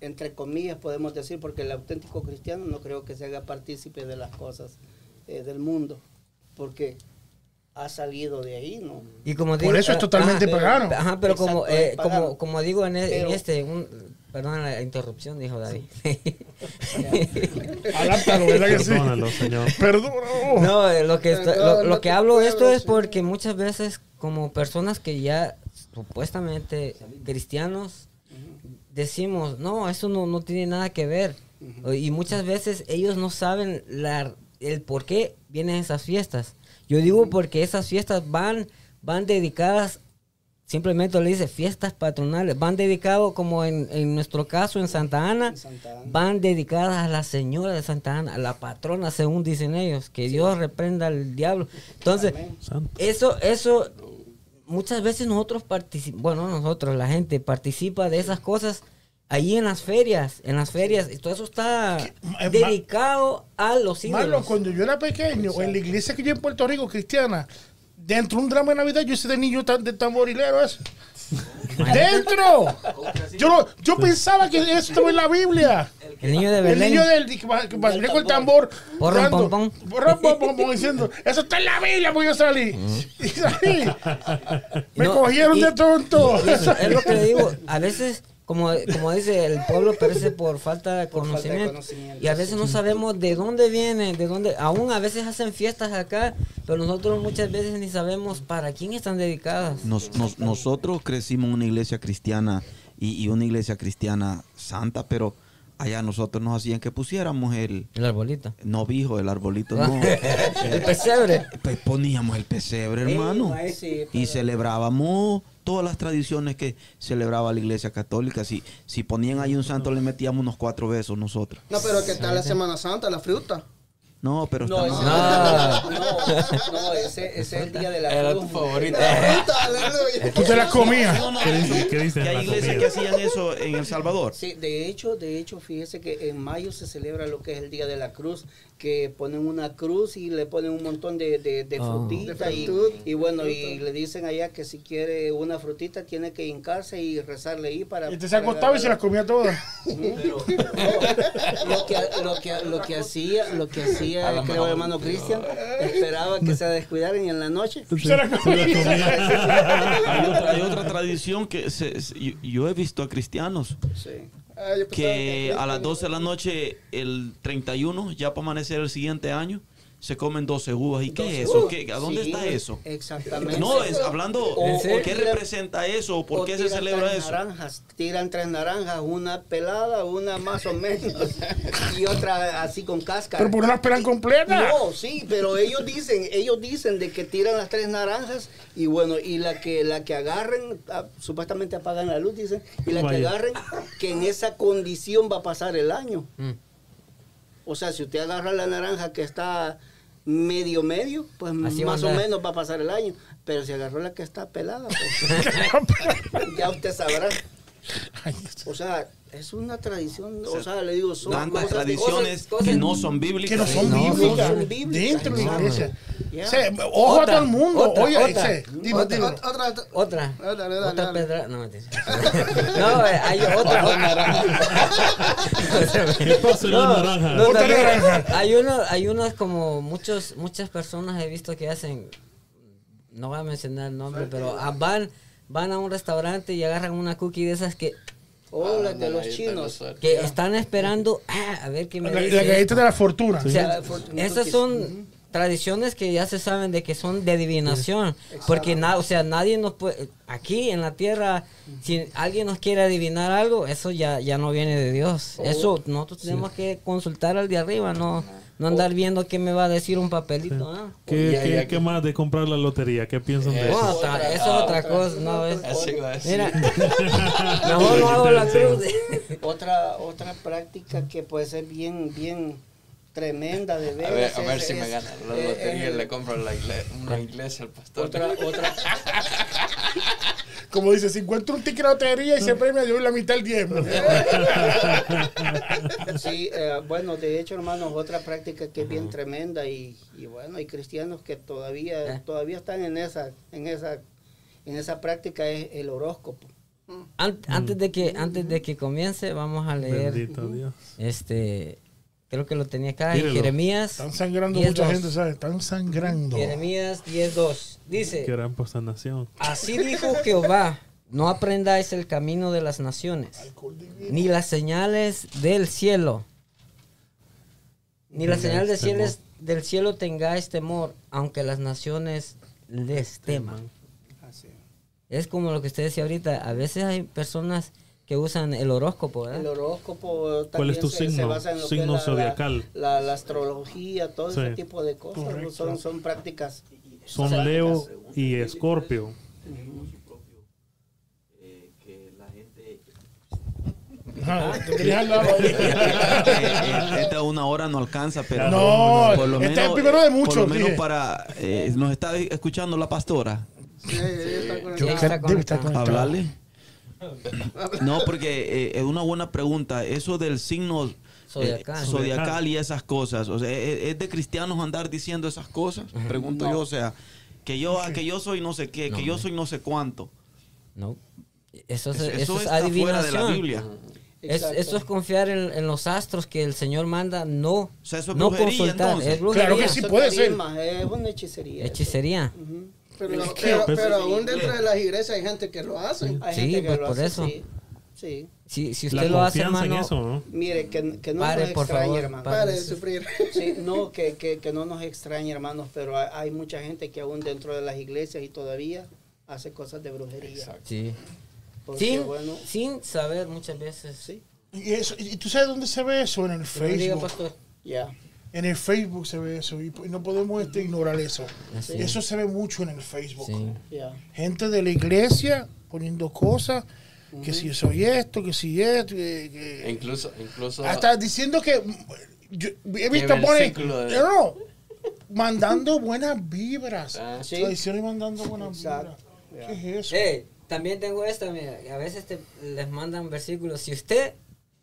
entre comillas podemos decir, porque el auténtico cristiano no creo que se haga partícipe de las cosas eh, del mundo, porque ha salido de ahí, ¿no? Y como Por eso es eh, totalmente ajá, pagano. Ajá, pero como, Exacto, eh, como, como digo en, e- en este, un, perdón la interrupción, dijo David. Adáptalo, ¿verdad que sí? Perdónalo, señor. Perdón. No, eh, lo que, lo, lo que hablo de esto es porque muchas veces como personas que ya supuestamente cristianos decimos, no, eso no, no tiene nada que ver. Y muchas veces ellos no saben la, el por qué vienen esas fiestas. Yo digo porque esas fiestas van, van dedicadas, simplemente le dice fiestas patronales, van dedicados como en, en nuestro caso en Santa Ana, En Santa Ana. van dedicadas a la señora de Santa Ana, a la patrona, según dicen ellos, que Dios reprenda al diablo. Entonces, Amén. Eso, eso, muchas veces nosotros participamos, bueno, nosotros, la gente participa de esas cosas ahí en las ferias, en las ferias, y todo eso está ma- dedicado a los Marlon, ídolos. cuando yo era pequeño, en la iglesia que yo en Puerto Rico, cristiana, dentro de un drama de Navidad, yo hice de niño tan, de tamborilero eso. ¡Dentro! Yo, lo- yo pensaba que eso estaba en la Biblia. El niño de El Belén. niño del que va- que va- venía con el tambor. Porrón, pom, Porrón, pom, pom, pom, diciendo, eso está en la Biblia, pues yo salí. Y salí. Me No, cogieron y- de tonto. eso es lo que le digo, a veces, como, como dice, el pueblo perece por falta de Por falta de conocimiento. conocimiento, Y a veces no sabemos de dónde viene, de dónde, aún a veces hacen fiestas acá, pero nosotros muchas veces ni sabemos para quién están dedicadas. Nos- nos- nosotros crecimos en una iglesia cristiana y, y una iglesia cristiana santa, pero allá nosotros nos hacían que pusiéramos el El arbolito. no vijo, el arbolito, no. El pesebre. Pues poníamos el pesebre, hermano. sí, y celebrábamos todas las tradiciones que celebraba la iglesia católica. Si, si ponían ahí un santo, le metíamos unos cuatro besos nosotros. No, pero ¿qué tal la Semana Santa, la fruta? No, pero No, ese, No. no, no, ese, ese es el día de la Era cruz. tu aleluya. Tú te las comías. ¿Qué dice- no, qué dicen que hay iglesias que hacían eso en El Salvador. Sí, de hecho, de hecho, fíjese que en mayo se celebra lo que es el Día de la Cruz, que ponen una cruz y le ponen un montón de, de, de Ah. frutita De y, fruta. y bueno, y le dicen allá que si quiere una frutita tiene que hincarse y rezarle ahí para... Y te se acostaba y se las comía todas. lo que lo que lo que hacía lo que hacía día, A lo creo, mejor, hermano Cristian, esperaba que se descuidaran y en la noche. Se la comía. Hay otra, hay otra tradición que se- se- yo, yo he visto a cristianos Sí. Ah, que a las 12 de la noche, el 31, ya para amanecer el siguiente año, se comen 12 uvas. ¿Y qué es eso? ¿Qué- ¿A dónde Sí, está eso? Exactamente. No, es hablando, O- ¿qué o tiran- representa eso? ¿Por o qué se celebra tres eso? Naranjas, tiran tres naranjas, una pelada, una más o menos, y otra así con cáscara. Pero por una esperan completa. No, sí, pero ellos dicen, ellos dicen de que tiran las tres naranjas y bueno, y la que la que agarren, ah, supuestamente apagan la luz, dicen, y la que agarren, que en esa condición va a pasar el año. Mm. O sea, si usted agarra la naranja que está medio medio, pues Así más o menos va a pasar el año. Pero si agarró la que está pelada, pues ya usted sabrá. O sea, es una tradición, o sea, le digo, son Tantas cosas- tradiciones cosas- que no son bíblicas. que no son No, bíblicas. son bíblicas. Dentro de la No, iglesia. Sí, ojo Otra, a todo el mundo. otra, Oye, otra. dilo, Otra. Otra, otra, Otra. Dale, dale, dale, otra dale. pedra. No, no, eh, hay otra. No, naranja. hay uno, hay unos como muchos, muchas personas he visto que hacen, no voy a mencionar el nombre, pero ah, van, van a un restaurante y agarran una cookie de esas que, Oh, las de los chinos. que están esperando ah, a ver qué me La, dice. la galleta de la fortuna. O sea, esas son tradiciones que ya se saben de que son de adivinación, porque na, o sea, nadie nos puede aquí en la tierra si alguien nos quiere adivinar algo, eso ya ya no viene de Dios. Eso nosotros tenemos que consultar al de arriba, no no andar viendo qué me va a decir un papelito, ¿ah? ¿Qué, Ya, qué- ya, qué que- más de comprar la lotería? ¿Qué piensan de Eh, eso? Otra- eso es otra cosa, no es. Así va a decir. Mira, mejor no hago la cruz. Otra, otra práctica que puede ser bien, bien tremenda de ver. A ver, a ver si me gana la eh, lotería y le compro la igle- una iglesia al pastor. Otra, otra, Como dice, si encuentro un ticket de lotería y se premia, yo doy la mitad del diezmo. sí, eh, bueno, de hecho, hermanos, otra práctica que es bien tremenda y, y bueno, hay cristianos que todavía, Eh. todavía están en esa, en esa, en esa práctica es el horóscopo. An- antes de que antes de que comience vamos a leer Bendito Dios. este creo que lo tenía acá en Tírelo. Jeremías Están sangrando 10, mucha 2. gente, ¿sabes? Están sangrando. Jeremías 10.2 dice Qué gran nación. Así dijo Jehová, no aprendáis el camino de las naciones, ni las señales del cielo, ni las señales del cielo, del cielo tengáis temor, aunque las naciones les teman. Así. Es como lo que usted decía ahorita, a veces hay personas que usan el horóscopo, ¿verdad? El horóscopo ¿Cuál también es tu se, se signo? basa en lo Signo que es la- zodiacal. La, la astrología, todo Sí. ese tipo de cosas. Correcto. Son, son prácticas. Son prácticas. Leo y Escorpio. Eh, esta una hora no alcanza, pero No, por lo este es menos, el primero de por muchos, lo menos para eh, nos está escuchando la pastora. Sí, ella está con el- Yo está. Hablarle. No, porque eh, es una buena pregunta. Eso del signo eh, Zodiacal. y esas cosas. O sea, ¿es, es de cristianos andar diciendo esas cosas? Pregunto yo, o sea, que yo, que yo soy no sé qué, que yo soy no sé cuánto. No. Eso es, Eso, eso es está fuera de la. Biblia. Es- eso es confiar en, en los astros que el Señor manda, no, O sea, eso es no brujería, consultar. entonces. Es brujería. Claro que sí puede ser. Es una hechicería. Hechicería. Ujú. Pero, Es que- pero, pues, pero aún dentro de las iglesias hay gente que lo hace. Hay Sí, gente que pues lo por hace, eso. Sí. sí. Si, si La usted lo hace, confianza en hermano, eso, ¿no? Mire, que, que no Pare, nos por extrañe, favor, hermano. pare. De sufrir. Sí, no, que, que, que no nos extrañe, hermanos, pero hay, hay mucha gente que aún dentro de las iglesias y todavía hace cosas de brujería. sí. Porque, sin, bueno, sin saber muchas veces. sí, Y, eso, y tú sabes dónde se ve eso en el Facebook. pastor. ya. En el Facebook se ve eso y, no podemos este, ignorar eso. Eso se ve mucho en el Facebook. Sí. Gente de la iglesia poniendo cosas, que si soy esto, que si esto, que, que- incluso, incluso hasta diciendo que yo he visto poner, de- no, mandando buenas vibras, Ah, sí. tradiciones mandando buenas Exacto. vibras. ¿Qué es eso? También tengo esta, mira, a veces te- les mandan versículos. Si usted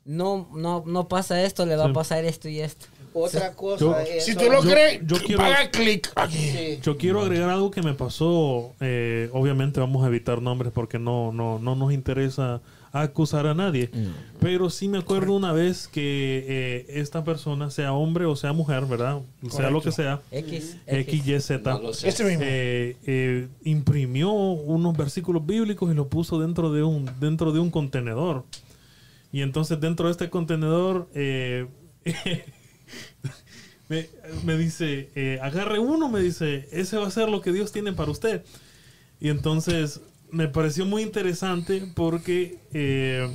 no, no, no pasa esto, le va Sí. a pasar esto y esto. Otra cosa Yo- es... Si tú lo Yo- crees, yo quiero- paga clic aquí. Sí. Yo quiero agregar algo que me pasó. eh, obviamente vamos a evitar nombres porque no, no, no nos interesa acusar a nadie. Pero sí me acuerdo una vez que eh, esta persona, sea hombre o sea mujer, ¿verdad? Sea lo que sea, X, X, Y, Z. No. Este eh, eh, imprimió unos versículos bíblicos y los puso dentro de un dentro de un contenedor y entonces dentro de este contenedor eh, me, me dice eh, agarre uno me dice ese va a ser lo que Dios tiene para usted. Y entonces me pareció muy interesante porque eh,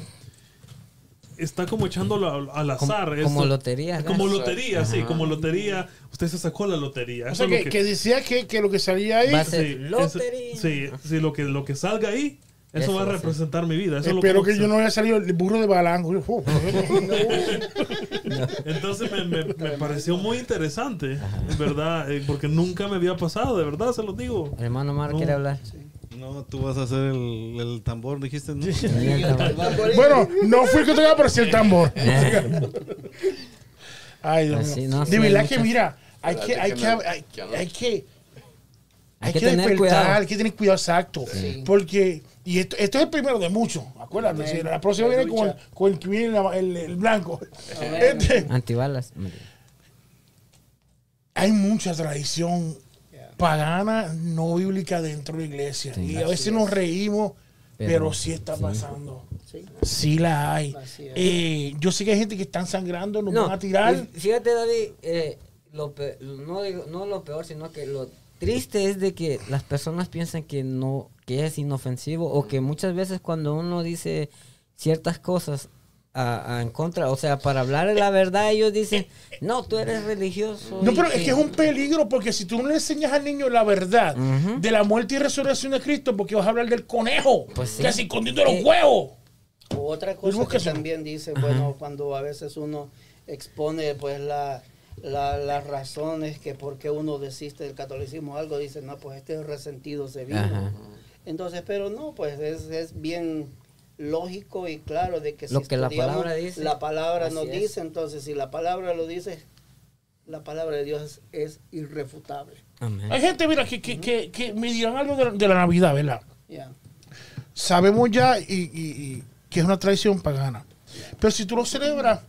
está como echándolo al, al Como- azar. como esto. lotería, como lotería sí como lotería. Usted se sacó la lotería. O sea, es lo que, que decía que, que lo que salía ahí, Va a ser Sí, lotería. eso- sí, sí, lo que, lo que salga ahí, eso, Eso va a a representar mi vida. Eso es lo espero que que yo no haya salido el burro de Balango. Uf. Entonces me, me- me pareció muy interesante, en verdad, eh, porque nunca me había pasado, de verdad, se lo digo. El hermano Mar No. quiere hablar. No, tú vas a hacer el, el tambor, dijiste. ¿no? bueno, no fui que tocaba, pero sí el tambor. Ay, Dios Así, no, de verdad que muchas- mira, hay que, hay que hay, que hay que, hay que que tener despertar, cuidado. hay que tener cuidado exacto. Porque, y esto, esto es el primero de muchos, acuérdate, si la próxima viene con, el- con el que viene el, el blanco. Este, Antibalas. hay mucha tradición pagana no bíblica dentro de la iglesia. Sí. y a veces es. nos reímos, pero, Pero- sí está pasando. Sí. Sí la hay. Eh, yo sé que hay gente que están sangrando, nos No, van a tirar. Fíjate, David, eh, lo no, digo- no lo peor, sino que lo triste es de que las personas piensan que no que es inofensivo o que muchas veces cuando uno dice ciertas cosas a, a en contra, o sea, para hablar de la verdad, ellos dicen, no, tú eres religioso. No, pero es que es un peligro porque si tú no le enseñas al niño la verdad de la muerte y resurrección de Cristo, porque vas a hablar del conejo, Pues sí. casi escondiendo los Eh, huevos. Otra cosa que también dice, bueno, cuando a veces uno expone pues la, la- las razones que por qué uno desiste del catolicismo, algo dice, no, pues este resentido se vino. Ajá. Entonces, pero no, pues es, es bien lógico y claro de que Lo si que la palabra dice, la palabra nos es. dice, entonces si la palabra lo dice, la palabra de Dios es irrefutable. Amén. Hay gente, mira, que, que, que, que me dirán algo de la, de la Navidad, ¿verdad? Sabemos ya y, y- y que es una tradición pagana. Pero si tú lo celebras,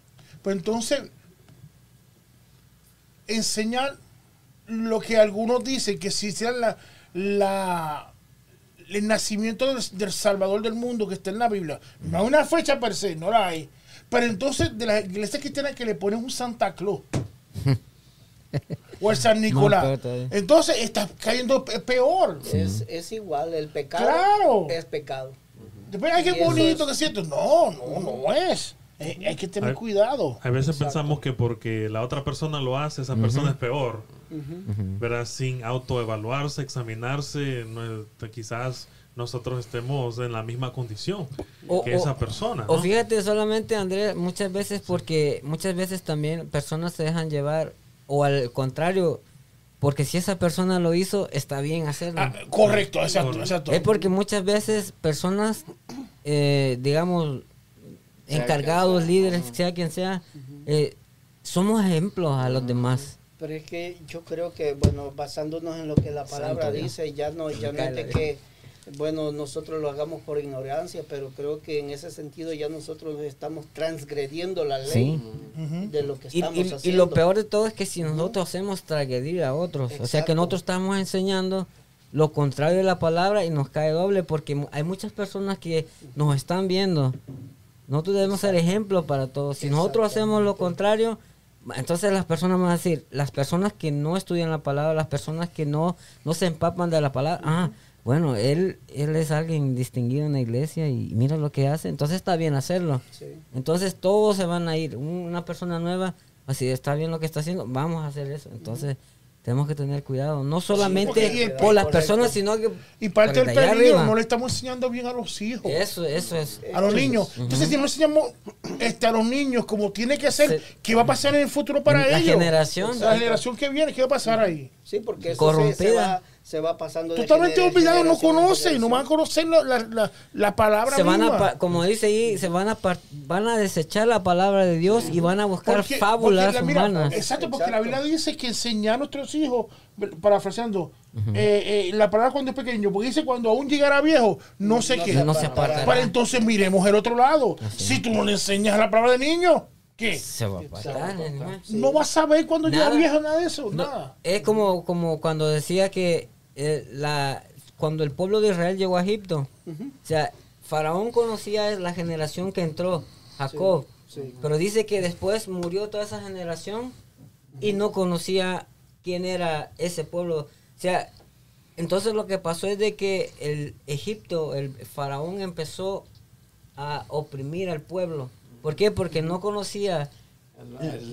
pues entonces enseñar lo que algunos dicen, que si hicieran la, la, el nacimiento del, del Salvador del mundo que está en la Biblia. No hay una fecha per se, no la hay. Pero entonces de las iglesias cristianas que le ponen un Santa Claus. o el San Nicolás. entonces está cayendo pe- peor. Es, es igual, el pecado Claro. es pecado. Después, bonito es- que siento. No, no, no es. Eh, hay que tener cuidado. A veces pensamos que porque la otra persona lo hace, esa persona es peor. ¿Verdad? Sin autoevaluarse, examinarse, no- quizás nosotros estemos en la misma condición O- que o- esa persona. O ¿no? fíjate solamente, Andrés, muchas veces porque muchas veces también personas se dejan llevar o al contrario, porque si esa persona lo hizo, está bien hacerlo. Ah, correcto, exacto, exacto. Es porque muchas veces personas, eh, digamos, Encargados, sea. líderes, sea quien sea, eh, somos ejemplos a los demás. Pero es que yo creo que, bueno, basándonos en lo que la palabra Santo Dios. dice, ya no, ya no es de que, bueno, nosotros lo hagamos por ignorancia, pero creo que en ese sentido ya nosotros estamos transgrediendo la ley Sí. de lo que Y, estamos y- haciendo. y lo peor de todo es que si nosotros hacemos tragredir a otros, o sea que Exacto. nosotros estamos enseñando lo contrario de la palabra y nos cae doble porque hay muchas personas que nos están viendo. Nosotros debemos ser ejemplo para todos. Si nosotros hacemos lo contrario, entonces las personas van a decir, las personas que no estudian la palabra, las personas que no, no se empapan de la palabra, ah, bueno, él, él es alguien distinguido en la iglesia y mira lo que hace, entonces está bien hacerlo. Sí. Entonces todos se van a ir. Un- Una persona nueva, así está bien lo que está haciendo, vamos a hacer eso. Entonces tenemos que tener cuidado. No solamente por las correcto. personas, sino que... Y parte del peligro, no le estamos enseñando bien a los hijos. Eso, eso es. A los niños. Entonces, si no enseñamos este, a los niños como tiene que ser, Se- ¿qué va a pasar en el futuro para La ellos? generación. La generación que viene, ¿qué va a pasar ahí? Sí, porque eso se, Corrompida. se va, se va pasando de Totalmente genera- olvidado, no conocen, no van a conocer la, la, la, la palabra se van a, misma. pa- como dice ahí, se van a, van a desechar la palabra de Dios y van a buscar Porque- fábulas porque la- mira, humanas. Exacto, porque la. Biblia dice que enseñar a nuestros hijos, parafraseando, eh, eh, la palabra cuando es pequeño, porque dice cuando aún llegara viejo, no sé No qué. No se apartará. Para entonces miremos el otro lado. Así. Si tú no le enseñas la palabra de niño, ¿qué? Se va a apartar, a. No vas a saber cuando llega viejo nada de eso, No, nada. es como, como cuando decía que eh, la, cuando el pueblo de Israel llegó a Egipto, o sea, Faraón conocía la generación que entró, Jacob, Sí, sí. pero dice que después murió toda esa generación y no conocía quién era ese pueblo. O sea, entonces lo que pasó es de que el Egipto, el Faraón empezó a oprimir al pueblo. ¿Por qué? Porque no conocía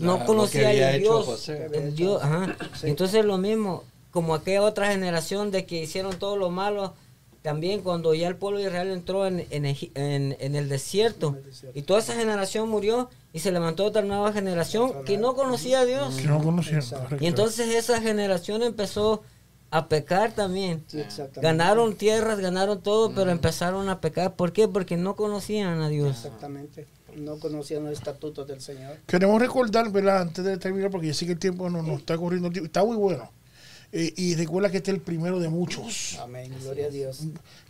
no conocía el Dios, el Dios, ajá. Entonces lo mismo, como aquella otra generación de que hicieron todo lo malo, también cuando ya el pueblo de Israel entró en, en, Egi- en- en el desierto y toda esa generación murió y se levantó otra nueva generación que no conocía a Dios. Que no. Y entonces esa generación empezó a pecar también. Sí. Ganaron tierras, ganaron todo, pero empezaron a pecar. ¿Por qué? Porque no conocían a Dios. Exactamente. No conocían los estatutos del Señor. Queremos recordar, ¿verdad? Antes de terminar, porque ya sé que el tiempo no nos está corriendo. Está muy bueno. Eh, y recuerda que este es el primero de muchos. Amén. Gloria a Dios.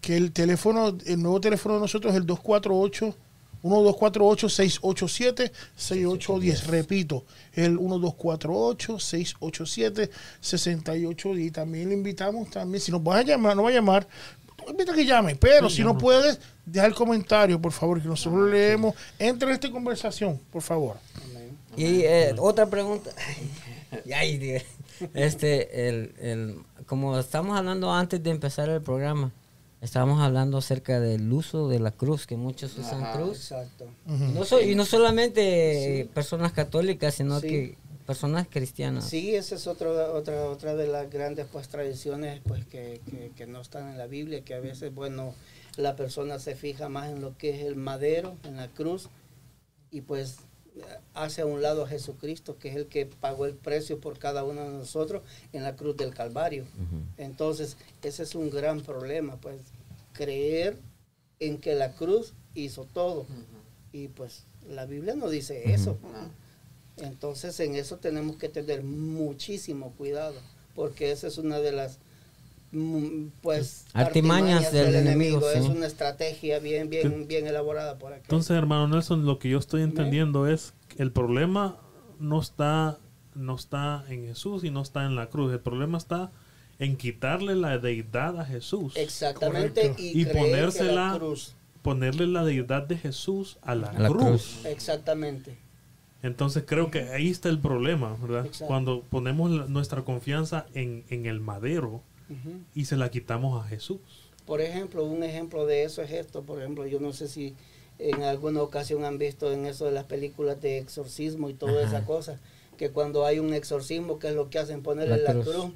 Que el teléfono, el nuevo teléfono de nosotros es el 248 1248 687 6810. Repito, el 1248 687 6810. Y también le invitamos también, si nos vas a llamar, no va a llamar, invita que llame, pero si no puedes, deja el comentario, por favor, que nosotros leemos. Entra en esta conversación, por favor. Amén. Y eh, otra pregunta. Ay, Dios. Este, el, el, como estamos hablando antes de empezar el programa, estábamos hablando acerca del uso de la cruz, que muchos usan Ajá. cruz. Exacto. Y no, so- y no solamente eh, personas católicas, sino Sí. que personas cristianas. Sí, esa es otra otra otra de las grandes pues tradiciones pues que, que, que no están en la Biblia, que a veces bueno la persona se fija más en lo que es el madero, en la cruz y pues hace a un lado a Jesucristo, que es el que pagó el precio por cada uno de nosotros en la cruz del Calvario. Entonces, ese es un gran problema, pues creer en que la cruz hizo todo. Y pues la Biblia no dice eso. Entonces en eso tenemos que tener muchísimo cuidado, porque esa es una de las pues Artimañas del enemigo, Es sí. una estrategia bien, bien, bien elaborada por aquí. Entonces, hermano Nelson, lo que yo estoy entendiendo es que el problema no está, no está en Jesús y no está en la cruz. El problema está en quitarle la deidad a Jesús. Exactamente, Correcto. y, ponérsela- la cruz. Ponerle la deidad de Jesús a la, A la cruz. cruz. Exactamente. Entonces creo que ahí está el problema, ¿verdad? Exacto. Cuando ponemos la- nuestra confianza en, en el madero Y se la quitamos a Jesús. Por ejemplo, un ejemplo de eso es esto. Por ejemplo, yo no sé si en alguna ocasión han visto en eso de las películas de exorcismo y toda Ajá. esa cosa, que cuando hay un exorcismo, ¿qué es lo que hacen? Ponerle La la cruz. cruz.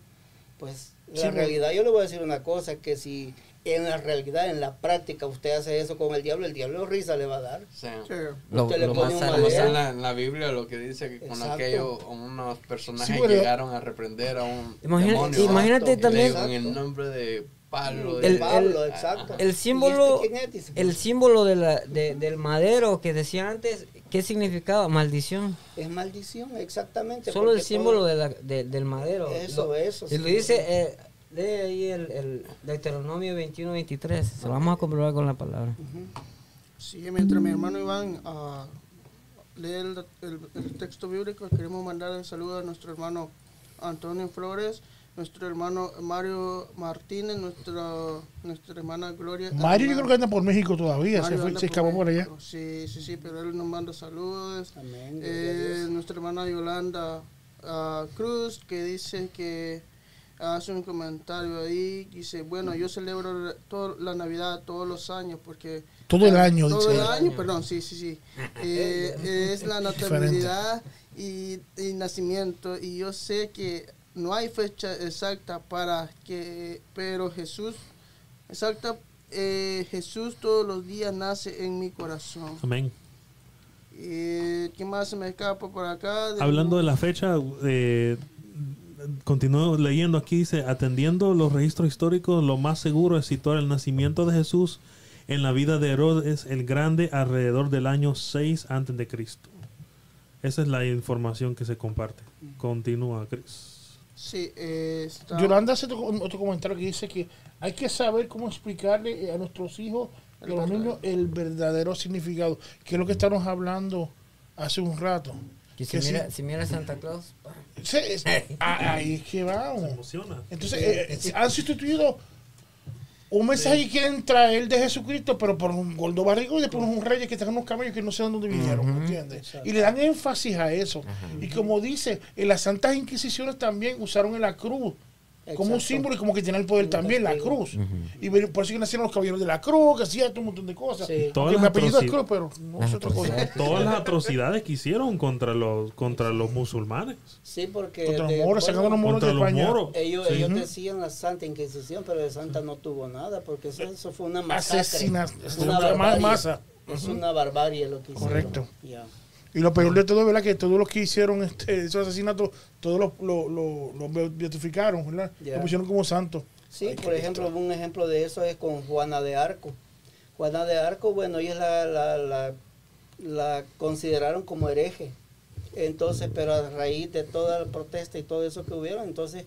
Pues Sí, la realidad, yo le voy a decir una cosa, que si en la realidad, en la práctica, usted hace eso con el diablo, el diablo risa le va a dar. Sí. Sí. Lo- Usted le lo pone más un Como está madero. en la, en la Biblia lo que dice que con Exacto. aquello unos personajes Sí, pero- llegaron a reprender a un Imagina- demonio imagínate también- en el nombre de Pablo El- de- Pablo, el- exacto. El ¿Y símbolo, este quién es? Dice, el símbolo de la, de- del madero que decía antes, ¿qué significaba? Maldición. Es maldición, exactamente. Solo el símbolo todo- de la- de- del madero. Eso, Lo- eso. Y lo dice, eh, lee ahí el, el Deuteronomio 21, 23. Se lo vamos a comprobar con la palabra. Sí, mientras mi hermano Iván ah, lee el, el- el texto bíblico, queremos mandar un saludo a nuestro hermano Antonio Flores, nuestro hermano Mario Martínez, nuestra, nuestra hermana Gloria. Mario yo creo que anda por México todavía, se, fue, se escapó por allá. Sí, sí, sí, pero él nos manda saludos. Amén. Eh, nuestra hermana Yolanda ah, Cruz, que dice que hace un comentario ahí, dice, bueno, yo celebro la- todo- la Navidad todos los años porque... Todo el año, Todo dice. el año, perdón, sí, sí, sí. Eh, es la natividad y, y nacimiento y yo sé que no hay fecha exacta para que, pero Jesús, exacta, eh, Jesús todos los días nace en mi corazón. Amén. Eh, ¿Qué más se me escapa por acá? Hablando de la fecha, eh, continúo leyendo aquí, dice, atendiendo los registros históricos, lo más seguro es situar el nacimiento de Jesús en la vida de Herodes el Grande alrededor del año 6 antes de Cristo. Esa es la información que se comparte. Continúa, Chris. Sí, eh, está- Yolanda hace otro, otro comentario que dice que hay que saber cómo explicarle a nuestros hijos y a los niños el verdadero significado, que es lo que estamos hablando hace un rato. Que si Que sí. mira, si mira Santa Claus. Sí, es- ah, ahí es que vamos. Emociona. Entonces, eh, eh, han sustituido un mensaje que quieren traer de Jesucristo, pero por un gordo barrigo y después unos reyes que están unos camellos que no sé de dónde vinieron, ¿entiendes? Y le dan énfasis a eso. Y como dice, en las Santas Inquisiciones también usaron en la cruz como un símbolo y como que tiene el poder también, la cruz. Y por eso que nacieron los caballeros de la cruz, que hacía un montón de cosas. Sí. Todas las mi apellido es atroci- Cruz, pero no Las es otra cosa. atrocidades. Todas las atrocidades que hicieron contra los contra los musulmanes, Sí, porque... Contra los moros, sacando los moros de los España. moros. Ellos, Sí. ellos decían la Santa Inquisición, pero de Santa no tuvo nada, porque eso, eso fue una masacre. Asesina, Una barbarie. masa. Es una barbarie lo que hicieron. Correcto. Ya. Y lo peor de todo es ¿verdad? que todos los que hicieron este, esos asesinatos, todos los lo, lo- los beatificaron, ¿verdad? Los pusieron como santos. Sí, Ay, por ejemplo, un ejemplo de eso es con Juana de Arco. Juana de Arco, bueno, ellos la, la, la, la consideraron como hereje. Entonces, pero a raíz de toda la protesta y todo eso que hubieron, entonces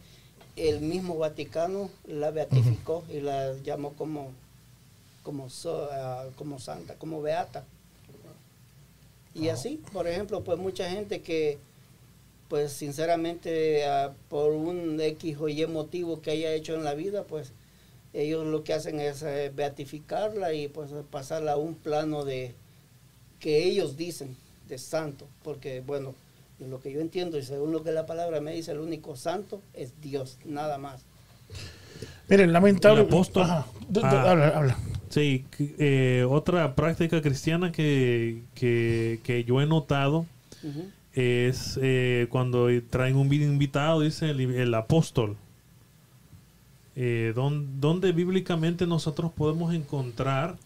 el mismo Vaticano la beatificó y la llamó como, como, so- ah, como santa, como beata. Y así, por ejemplo, pues mucha gente que, pues sinceramente, ah, por un X o Y motivo que haya hecho en la vida, pues ellos lo que hacen es eh, beatificarla y pues pasarla a un plano de que ellos dicen de santo, porque bueno, en lo que yo entiendo y según lo que la palabra me dice, el único santo es Dios, nada más. Miren, lamentable. El apóstol. Ajá. Ah. habla, habla. Sí, eh, otra práctica cristiana que, que, que yo he notado es eh, cuando traen un invitado, dice el, el apóstol. Eh, don- donde bíblicamente nosotros podemos encontrar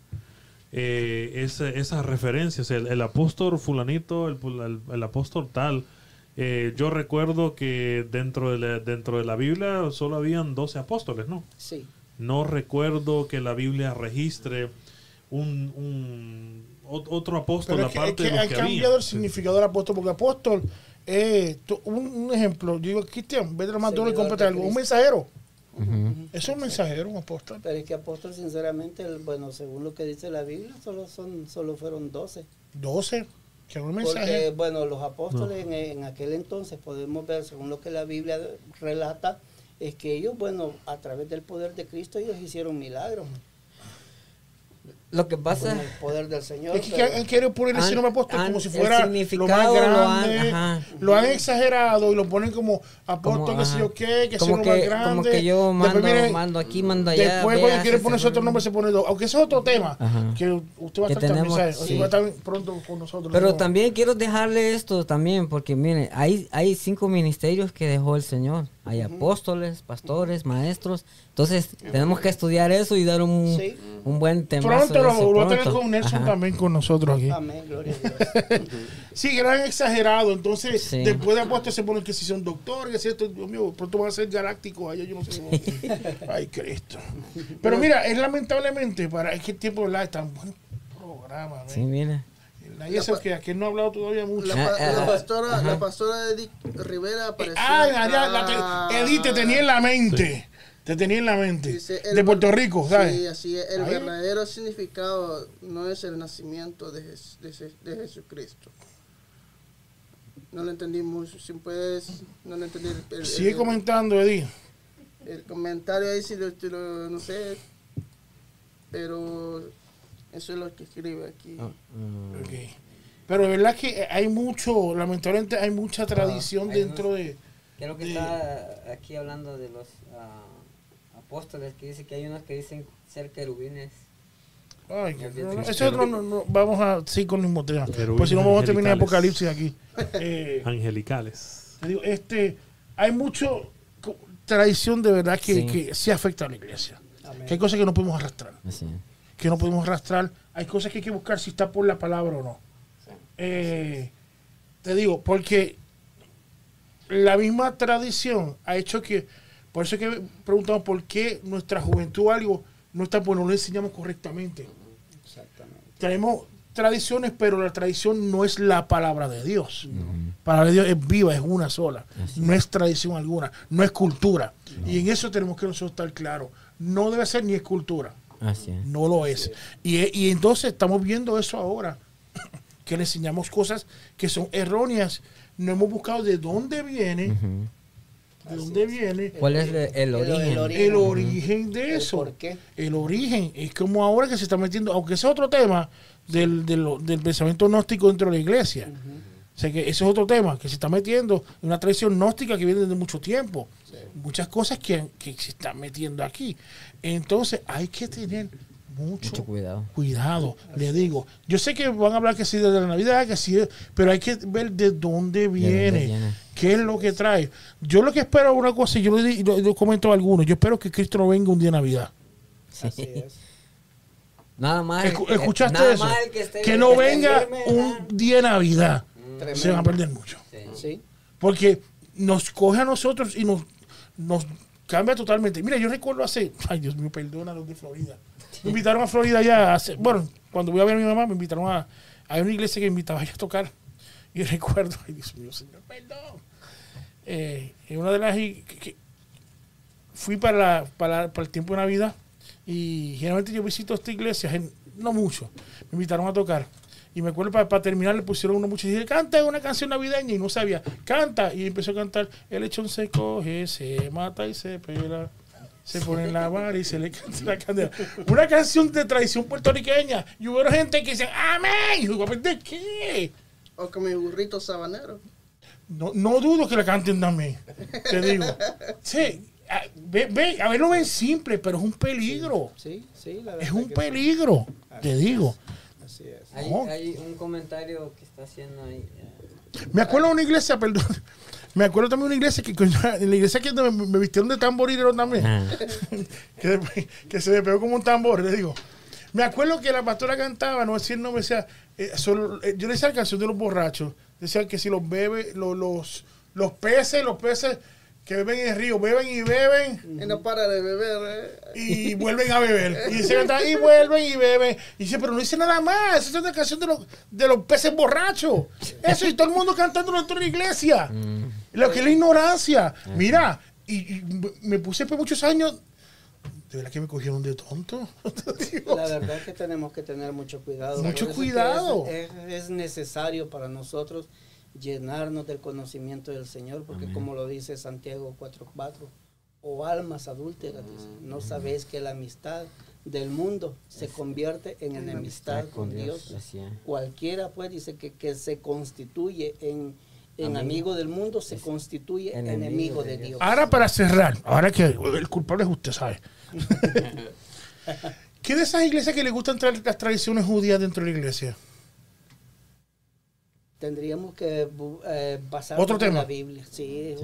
eh, esa- esas referencias. El, el apóstol fulanito, el, el- apóstol tal. Yo recuerdo que dentro de, la, dentro de la Biblia solo habían 12 apóstoles, ¿no? Sí, No recuerdo que la Biblia registre un, un- ot- otro apóstol Pero es que, es aparte que de los han que cambiado había. el significado del apóstol, porque apóstol, eh, tú- un, un ejemplo, yo digo, Cristian, vete a McDonald's y cómprate algo. Un mensajero. Eso es un mensajero, un apóstol. pero es que apóstol sinceramente, el- bueno, según lo que dice la Biblia, solo, son, solo fueron 12. 12. Que un Porque, mensaje. bueno, los apóstoles en, en aquel entonces, podemos ver, según lo que la Biblia relata, es que ellos, bueno, a través del poder de Cristo, ellos hicieron milagros. Lo que pasa Con el poder del Señor. Es que pero- han querido poner el han- nombre apóstol como si fuera lo más significado lo han- grande. Lo han exagerado y lo ponen como apóstol, que sé yo qué, que es lo más que, grande. como que yo Después mando, aquí, mando allá. Después cuando quiere se- ponerse se- otro nombre se pone dos. Aunque ese es otro tema. Ajá. Que usted va a Que estar también, tenemos- sí. Va a estar pronto con nosotros. Pero también quiero dejarle esto también, porque miren, hay, hay cinco ministerios que dejó el Señor. Hay apóstoles, pastores, maestros. Entonces, tenemos que estudiar eso y dar un, Sí. un buen tema. Pronto lo, lo voy a tener con Nelson también con nosotros aquí. Amén, gloria a Dios. Sí, han exagerado. Entonces, Sí. después de apóstol se ponen que si son doctores, que si esto, Dios mío, pronto van a ser galácticos allá, yo no sé. Ay, Cristo. Pero mira, es lamentablemente para es que el tiempo ¿verdad? es tan buen programa. ¿ves? Sí, mira. Nadie se queda, que no ha hablado todavía mucho. La, Ah, pa- ah, la ah, pastora, ajá. la pastora Edith Rivera apareció. Ay, María, la Ah, te, Edith, te tenía en la mente. Te tenía en la mente. dice, el de Puerto Rico, ¿sabes? Sí, así es. El Ahí. verdadero significado no es el nacimiento de, de, Je- de Jesucristo. No lo entendí mucho. Si puedes, no lo entendí. El, el- Sigue el- comentando, Edith. el comentario ahí, si lo, lo- no sé. Pero eso es lo que escribe aquí. Ah. Ok. Pero de verdad que hay mucho, lamentablemente hay mucha tradición Ah, hay dentro de... Creo que de- está aquí hablando de los ah, apóstoles, que dice que hay unos que dicen ser querubines. Ay, no, otro no, no, vamos a seguir con el mismo tema. Pues si no vamos a terminar angelicales. Apocalipsis aquí. Eh, Angelicales. te digo, este, hay mucho tradición de verdad que Sí. que sí afecta a la iglesia. Amén. Que hay cosas que no podemos arrastrar. Así. Que no podemos arrastrar. Hay cosas que hay que buscar si está por la palabra o no. Eh, te digo, porque la misma tradición ha hecho que, por eso es que preguntamos por qué nuestra juventud o algo no está, pues no lo enseñamos correctamente. Exactamente. Tenemos tradiciones, pero la tradición no es la palabra de Dios. La palabra de Dios es viva, es una sola. No es tradición alguna, no es cultura. Y en eso tenemos que nosotros estar claros. No debe ser ni escultura. Así es. No lo es. Y, y entonces estamos viendo eso ahora, que le enseñamos cosas que son erróneas. No hemos buscado de dónde viene, de dónde viene ¿Cuál es el, el origen? origen. el origen de El eso. por qué. El origen. Es como ahora que se está metiendo, aunque ese es otro tema del, del, del pensamiento gnóstico dentro de la iglesia. O sea que ese es otro tema, que se está metiendo en una tradición gnóstica que viene desde mucho tiempo. Muchas cosas que, que se están metiendo aquí. Entonces hay que tener mucho, Mucho cuidado. cuidado, le digo. Yo sé que van a hablar que sí desde la Navidad, que sí, pero hay que ver de dónde viene, viene. qué es lo que trae. Yo lo que espero es una cosa, y yo lo, di- lo- lo comento a algunos, yo espero que Cristo no venga un día de Navidad. Así es. Nada más. ¿Escuchaste nada eso? que, esté- que no que venga un día de Navidad. Tremendo. Se van a perder mucho. Sí. Porque nos coge a nosotros y nos, nos cambia totalmente. Mira, yo recuerdo hace, ay Dios mío, perdona los de Florida. Me invitaron a Florida ya, hace, bueno, cuando voy a ver a mi mamá, me invitaron a, a una iglesia que me invitaba a tocar. Y recuerdo, ay Dios mío, Señor, perdón. Eh, en una de las, que- que fui para, la- para, para el tiempo de Navidad y generalmente yo visito esta iglesia, gen- no mucho, me invitaron a tocar. Y me acuerdo para, terminar le pusieron una muchacha y dije, canta una canción navideña y no sabía, canta. Y empezó a cantar, el lechón se coge, se mata y se pela, se pone en la vara y se le canta la candela. Una canción de tradición puertorriqueña. Y hubo gente que dice, amén. Y ¿de qué? O con mi burrito sabanero. No, no dudo que la canten también. Te digo. Sí, a, ve, ve, a ver, lo ven simple, pero es un peligro. Sí, sí, la verdad. Es un que peligro, te digo. Así es. Hay, No. hay un comentario que está haciendo ahí. eh, Me acuerdo de una iglesia, perdón. Me acuerdo también de una iglesia que en la iglesia que me, me vistieron de tamborilero también. Ah. que, que se me pegó como un tambor, le digo. Me acuerdo que la pastora cantaba, no decir no me decía, eh, solo, eh, yo le decía la canción de los borrachos, decía que si los bebe, lo- los, los peces, los peces que beben en el río, beben y beben Y no para de beber. ¿eh? y vuelven a beber. Y se y vuelven y beben. Y dice, pero no dice nada más, esa es una canción de los, de los peces borrachos. Eso, y todo el mundo cantando dentro de la iglesia. Lo que es la ignorancia. Mira, y, y me puse por muchos años, de verdad que me cogieron de tonto. La verdad es que tenemos que tener mucho cuidado. Mucho cuidado. Es, es- es necesario para nosotros llenarnos del conocimiento del Señor, porque como lo dice Santiago 4.4, o almas adúlteras, dice, no sabéis que la amistad del mundo se convierte en enemistad con Dios. Cualquiera, pues, dice que, que se constituye en, en Amigo. del mundo, se constituye enemigo enemigo de de Dios. Dios. Ahora para cerrar, ahora que el culpable es usted, ¿sabe? ¿Qué de esas iglesias que le gustan traer las tradiciones judías dentro de la iglesia? Tendríamos que eh, basarnos Otro en tema. la Biblia. Sí,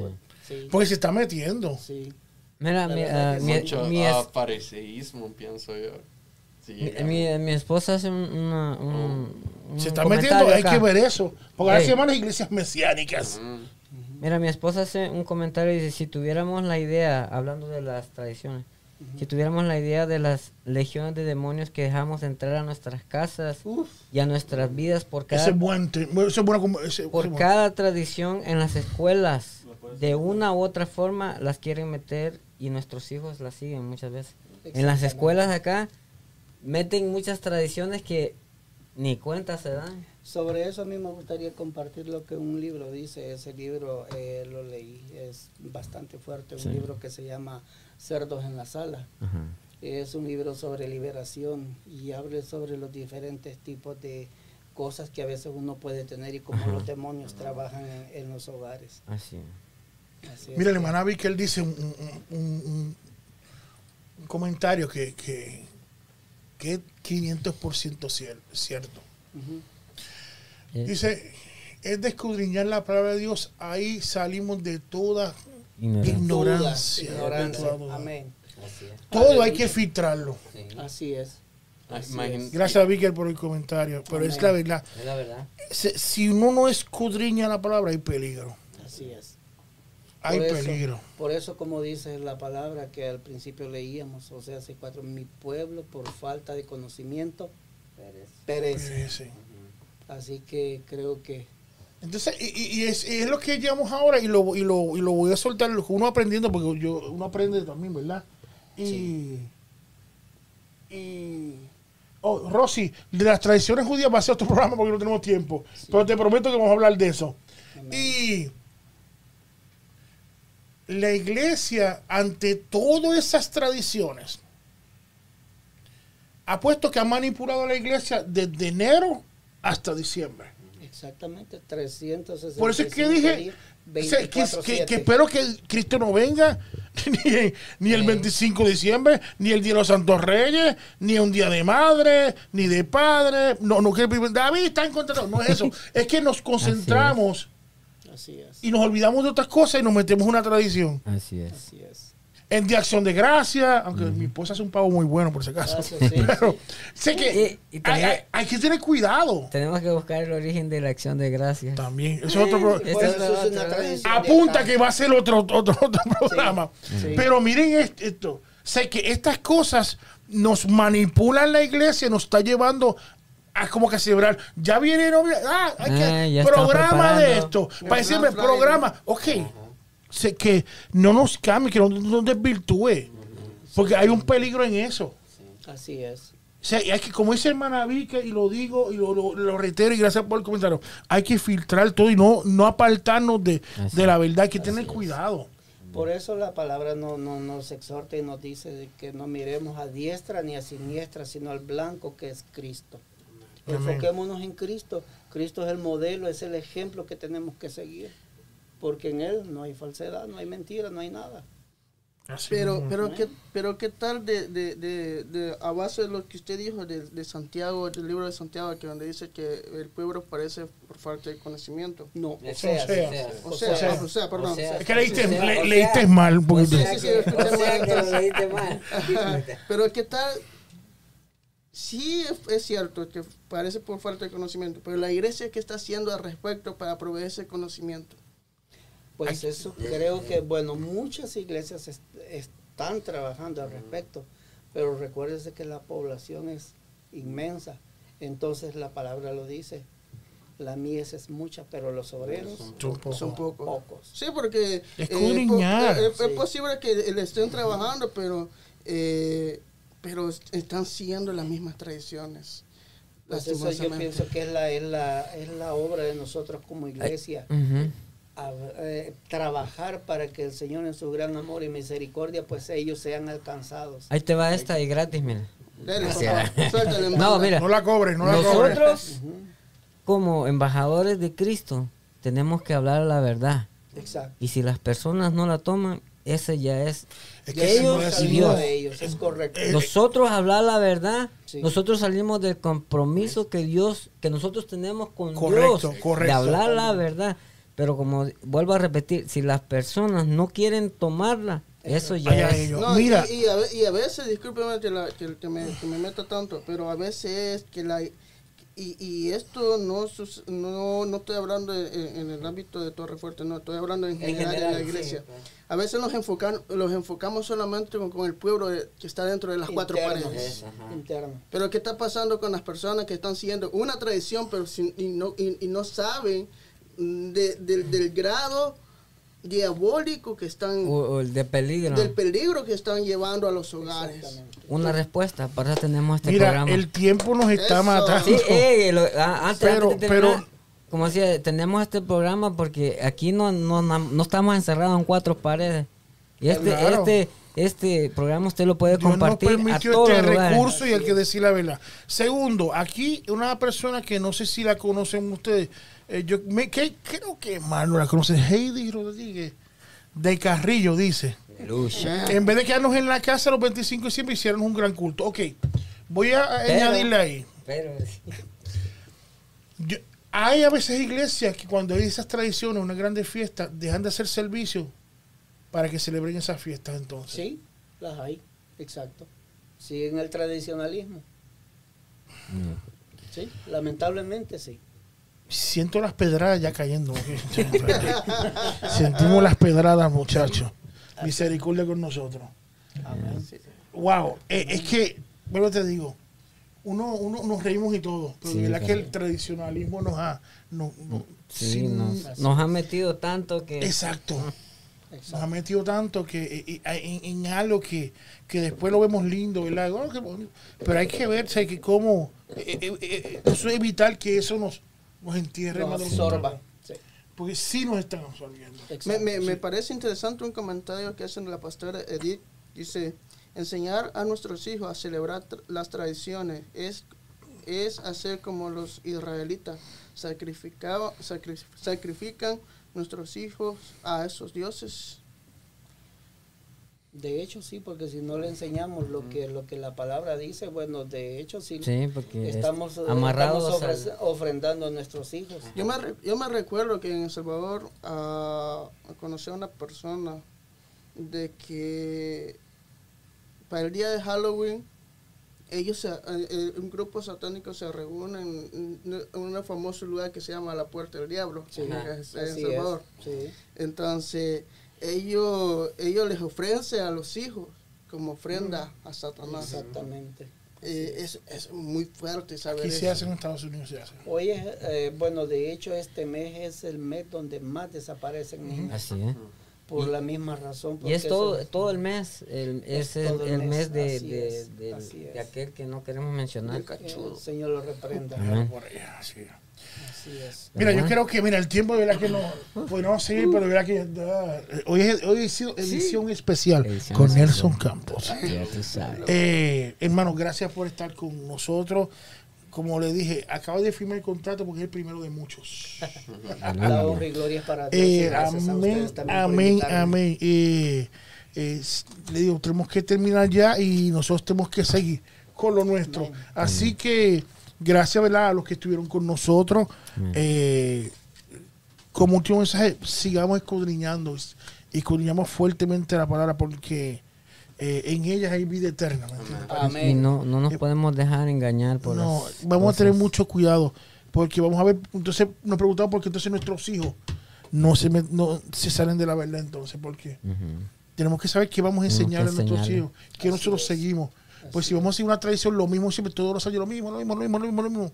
sí. Porque se está metiendo. sí. Mira, mi, que mi, Mucho mi es- fariseísmo, pienso yo. Sí, mi, mi- mi esposa hace un, una- un- un Se está metiendo, hay acá. que ver eso. Porque ahora se llaman las iglesias mesiánicas. Mm. Mira, mi esposa hace un comentario y dice, si tuviéramos la idea, hablando de las tradiciones, si tuviéramos la idea de las legiones de demonios que dejamos entrar a nuestras casas y a nuestras vidas por cada, Ese es buen, ese es bueno como- ese- ese por bueno. cada tradición en las escuelas, de una u otra forma las quieren meter y nuestros hijos las siguen muchas veces. En las escuelas acá meten muchas tradiciones que ni cuenta se dan. Sobre eso a mí me gustaría compartir lo que un libro dice. Ese libro eh, lo leí, es bastante fuerte. Un Sí. libro que se llama Cerdos en la Sala. Es un libro sobre liberación y habla sobre los diferentes tipos de cosas que a veces uno puede tener y cómo Ajá. los demonios trabajan en, en los hogares. Así. Así es Mira, el hermano que él dice un, un- un- comentario que, que, que es 500% cier- cierto. Eh, Dice, es de escudriñar la palabra de Dios, ahí salimos de toda ignorancia. ignorancia. Amén. Así es. Todo hay que filtrarlo. Sí, Así es. Así imagín- es. Gracias a Víctor por el comentario, pero es la verdad. es la verdad. Si uno no escudriña la palabra, hay peligro. Así es. Hay Por eso- peligro. Por eso, como dice la palabra que al principio leíamos, o sea, hace cuatro, mi pueblo por falta de conocimiento perece. Sí, sí. Así que creo que Entonces, y, es, lo que llevamos ahora y lo, y, lo, y lo voy a soltar, uno aprendiendo, porque yo, uno aprende también, ¿verdad? Y, y oh, Rosy, de las tradiciones judías va a ser otro programa porque no tenemos tiempo, pero te prometo que vamos a hablar de eso. Y la iglesia, ante todas esas tradiciones, ha puesto que ha manipulado a la iglesia desde enero hasta diciembre. Exactamente 365 Por eso es que dije que, que- 24/7. que espero que Cristo no venga ni, ni el 25 de diciembre, ni el Día de los Santos Reyes, ni un Día de Madre, ni de Padre. No, no, que David está en contra. No, no es eso. es que nos concentramos Así es, y nos olvidamos de otras cosas y nos metemos en una tradición. Así es. así es. En de acción de gracia, aunque mi esposa hace un pavo muy bueno, por si acaso. Gracias, sí, Pero sí. sé que Y- y hay, también- hay- hay que tener cuidado. Tenemos que buscar el origen de la acción de gracias. También. Eso es otro pro- Eso Por es eso es otra una vez. tradición de apunta que va a ser otro, otro, otro programa. sí. Pero miren est- esto. Sé que estas cosas nos manipulan la iglesia, nos está llevando a como que celebrar. Ya viene noviembre. Ah, hay que Ah, programa de esto. Para decirme, programa. Ok. Que no nos cambie, que no nos desvirtúe. Porque hay un peligro en eso. Así es. O sea, y hay que, como dice hermana Vica, y lo digo y lo, lo, lo reitero, y gracias por el comentario, hay que filtrar todo y no, no apartarnos de, de la verdad. Hay que tener cuidado. Por eso la palabra no, no nos exhorta y nos dice que no miremos a diestra ni a siniestra, sino al blanco que es Cristo. Amén. Enfoquémonos en Cristo. Cristo es el modelo, es el ejemplo que tenemos que seguir. Porque en Él no hay falsedad, no hay mentira, no hay nada. Así Pero, mismo. pero, ¿qué, pero qué tal de, de, de, de- a base de lo que usted dijo de, de Santiago, del libro de Santiago, que donde dice que el pueblo parece por falta de conocimiento? No, o O sea, sea, O sea, o sea, perdón. Es que leíste, o sea, le- o leíste sea, mal un poquito. O sea Sí, sí, leíste mal. pero qué tal, sí es, es cierto que parece por falta de conocimiento, pero la iglesia qué está haciendo al respecto para proveer ese conocimiento. Pues eso creo que, bueno, muchas iglesias est- están trabajando al respecto, pero recuérdese que la población es inmensa. Entonces la palabra lo dice, la mies es mucha, pero los obreros Son pocos. Son pocos. pocos. Sí, porque eh, es, Sí. posible que le estén trabajando, pero eh, pero est- están siguiendo las mismas tradiciones. Pues eso yo pienso que es la, es la, es la obra de nosotros como iglesia. A- eh, trabajar para que el Señor en su gran amor y misericordia, pues ellos sean alcanzados. Ahí te va esta y gratis, mira. Suéltale, No, mira. No la cobres, no la cobres. Nosotros, como embajadores de Cristo, tenemos que hablar la verdad. Exacto. Y si las personas no la toman, ese ya es Es que ellos no es y Dios. de ellos, es correcto. Eh, nosotros hablar la verdad. Sí. Nosotros salimos del compromiso que Dios, que nosotros tenemos con Correcto, Dios, correcto. de hablar la verdad. Pero como vuelvo a repetir, si las personas no quieren tomarla, eso ya Allá es. ellos. No, Mira, y, y a, ve- y a veces, discúlpeme que, la- que- que me, que me meta tanto, pero a veces es que la... Y, y esto no, no no estoy hablando en, en el ámbito de Torre Fuerte, no, estoy hablando en general, general, en la sí, iglesia. pues. A veces nos, enfocan, los enfocamos solamente con, con el pueblo de- que está dentro de las cuatro paredes. interno. Pero ¿qué está pasando con las personas que están siguiendo una tradición pero sin- y, no, y, y no saben mm, de- del- grado diabólico que están, O, o el de peligro. del peligro que están llevando a los hogares? Una respuesta, para eso tenemos este mira, programa. el tiempo nos está Eso. Sí, matando. eh, lo- a- antes, Pero- antes de terminar, pero- como decía, tenemos este programa porque aquí no, no, no estamos encerrados en cuatro paredes. Y este, Claro. este, este programa usted lo puede Dios nos compartir a todos este lugares. recurso y hay que decir la verdad. Segundo, aquí una persona que no sé si la conocen ustedes, eh, yo me, que, creo que más no la conocen, Heidi Rodríguez, de Carrillo, dice. En vez de quedarnos en la casa los 25 y siempre hicieron un gran culto. Ok, voy a Pero- añadirle ahí. Pero, Yo- hay a veces iglesias que cuando hay esas tradiciones, unas grandes fiestas, dejan de hacer servicio para que celebren esas fiestas entonces. Sí, las hay, exacto. Siguen el tradicionalismo. Sí, lamentablemente sí. Siento las pedradas ya cayendo. Sentimos las pedradas, muchachos. Misericordia con nosotros. Wow, eh, es que, bueno, te digo, uno, uno nos reímos y todo, pero Sí, de verdad que el tradicionalismo nos ha, no, no- Sí, sin- nos, nos ha metido tanto que... exacto, nos ha metido tanto que eh, eh, en, en algo que, que después lo vemos lindo, ¿verdad? Oh. Pero hay que verse que cómo, eh, eh, eso es evitar que eso nos, nos entierre, Nos absorba. Sí. porque sí nos están absorbiendo. Me, me, me parece interesante un comentario que hace la pastora Edith. Dice, enseñar a nuestros hijos a celebrar las tradiciones es, es hacer como los israelitas, sacrificaba- sacri- sacrifican nuestros hijos a esos dioses. De hecho, sí, porque si no le enseñamos lo que lo que la palabra dice, bueno, de hecho, sí, Sí, porque es- estamos, eh, amarrados estamos al- ofre- ofrendando a nuestros hijos. Yo me, re- yo me recuerdo que en El Salvador ah, conocí a una persona de que para el día de Halloween ellos, se- eh, eh, un grupo satánico se reúne en, en un famoso lugar que se llama la Puerta del Diablo, Sí, que es en El Salvador. es, sí. Entonces ellos, ellos les ofrecen a los hijos como ofrenda a Satanás. Exactamente. Eh, es, es muy fuerte saber Aquí se eso. hace en Estados Unidos, se hace. Oye, eh, bueno, de hecho este mes es el mes donde más desaparecen niños. Así es. Por la misma razón. Y es todo, eso- todo el mes, el, Es es el, el el mes, mes de, de, es, es. aquel que no queremos mencionar. que el Señor lo reprenda. Por. Así es. Mira, yo creo que, mira, el tiempo de verdad que no podemos seguir, pero de verdad que ah, hoy, es, hoy ha sido edición especial Edición con especial. Nelson Campos. Eh, hermano, gracias por estar con nosotros. Como le dije, acabo de firmar el contrato porque es el primero de muchos. La honra y gloria es para Dios. Eh, amén, amén, amén. Eh, eh, le digo, tenemos que terminar ya y nosotros tenemos que seguir con lo nuestro. Así que gracias ¿verdad? a los que estuvieron con nosotros. Eh, como último mensaje, sigamos escudriñando y escudriñamos fuertemente la palabra porque eh, en ellas hay vida eterna. ¿me? Amén. Y no, no nos podemos dejar engañar por No, las vamos a tener mucho cuidado porque vamos a ver, entonces nos preguntamos por qué entonces nuestros hijos no se, met- no se salen de la verdad entonces, ¿por qué? Tenemos que saber qué vamos a enseñarle a nuestros hijos, qué nosotros seguimos. Pues si vamos a seguir una tradición, lo mismo siempre, todos los años lo mismo, lo mismo, lo mismo, lo mismo, lo mismo.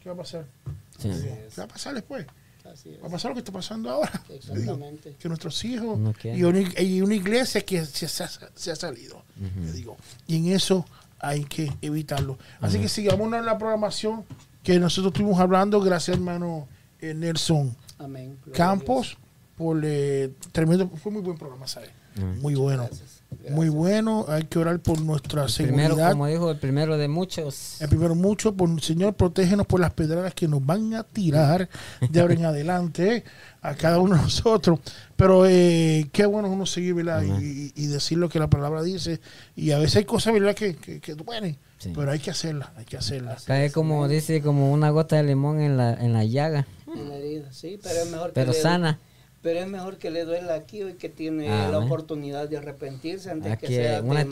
¿Qué va a pasar? Sí. ¿Qué va a pasar después? Va a pasar lo que está pasando ahora. Exactamente. Que nuestros hijos No y una, y una iglesia que se, se ha- se ha salido. te digo. Y en eso hay que evitarlo. Así que sigamos en la programación que nosotros estuvimos hablando. Gracias, hermano eh, Nelson Amén. Campos, por eh, tremendo. Fue muy buen programa, ¿sabes? Muy bueno. Muy bueno. Hay que orar por nuestra Primero, seguridad. como dijo, el primero de muchos. El primero mucho, por Señor, protégenos por las pedradas que nos van a tirar de ahora en adelante eh, a cada uno de nosotros. Pero eh, qué bueno es uno seguir, ¿verdad? Y, y decir lo que la palabra dice. Y a veces hay cosas, ¿verdad? Que, que, que duelen. Sí. Pero hay que hacerlas, hay que hacerlas. Cae como dice, como una gota de limón en la, en la llaga, En la herida, sí, pero es mejor que pero le- sana. Pero es mejor que le duela aquí hoy que tiene Amén. la oportunidad de arrepentirse antes Aquí que sea una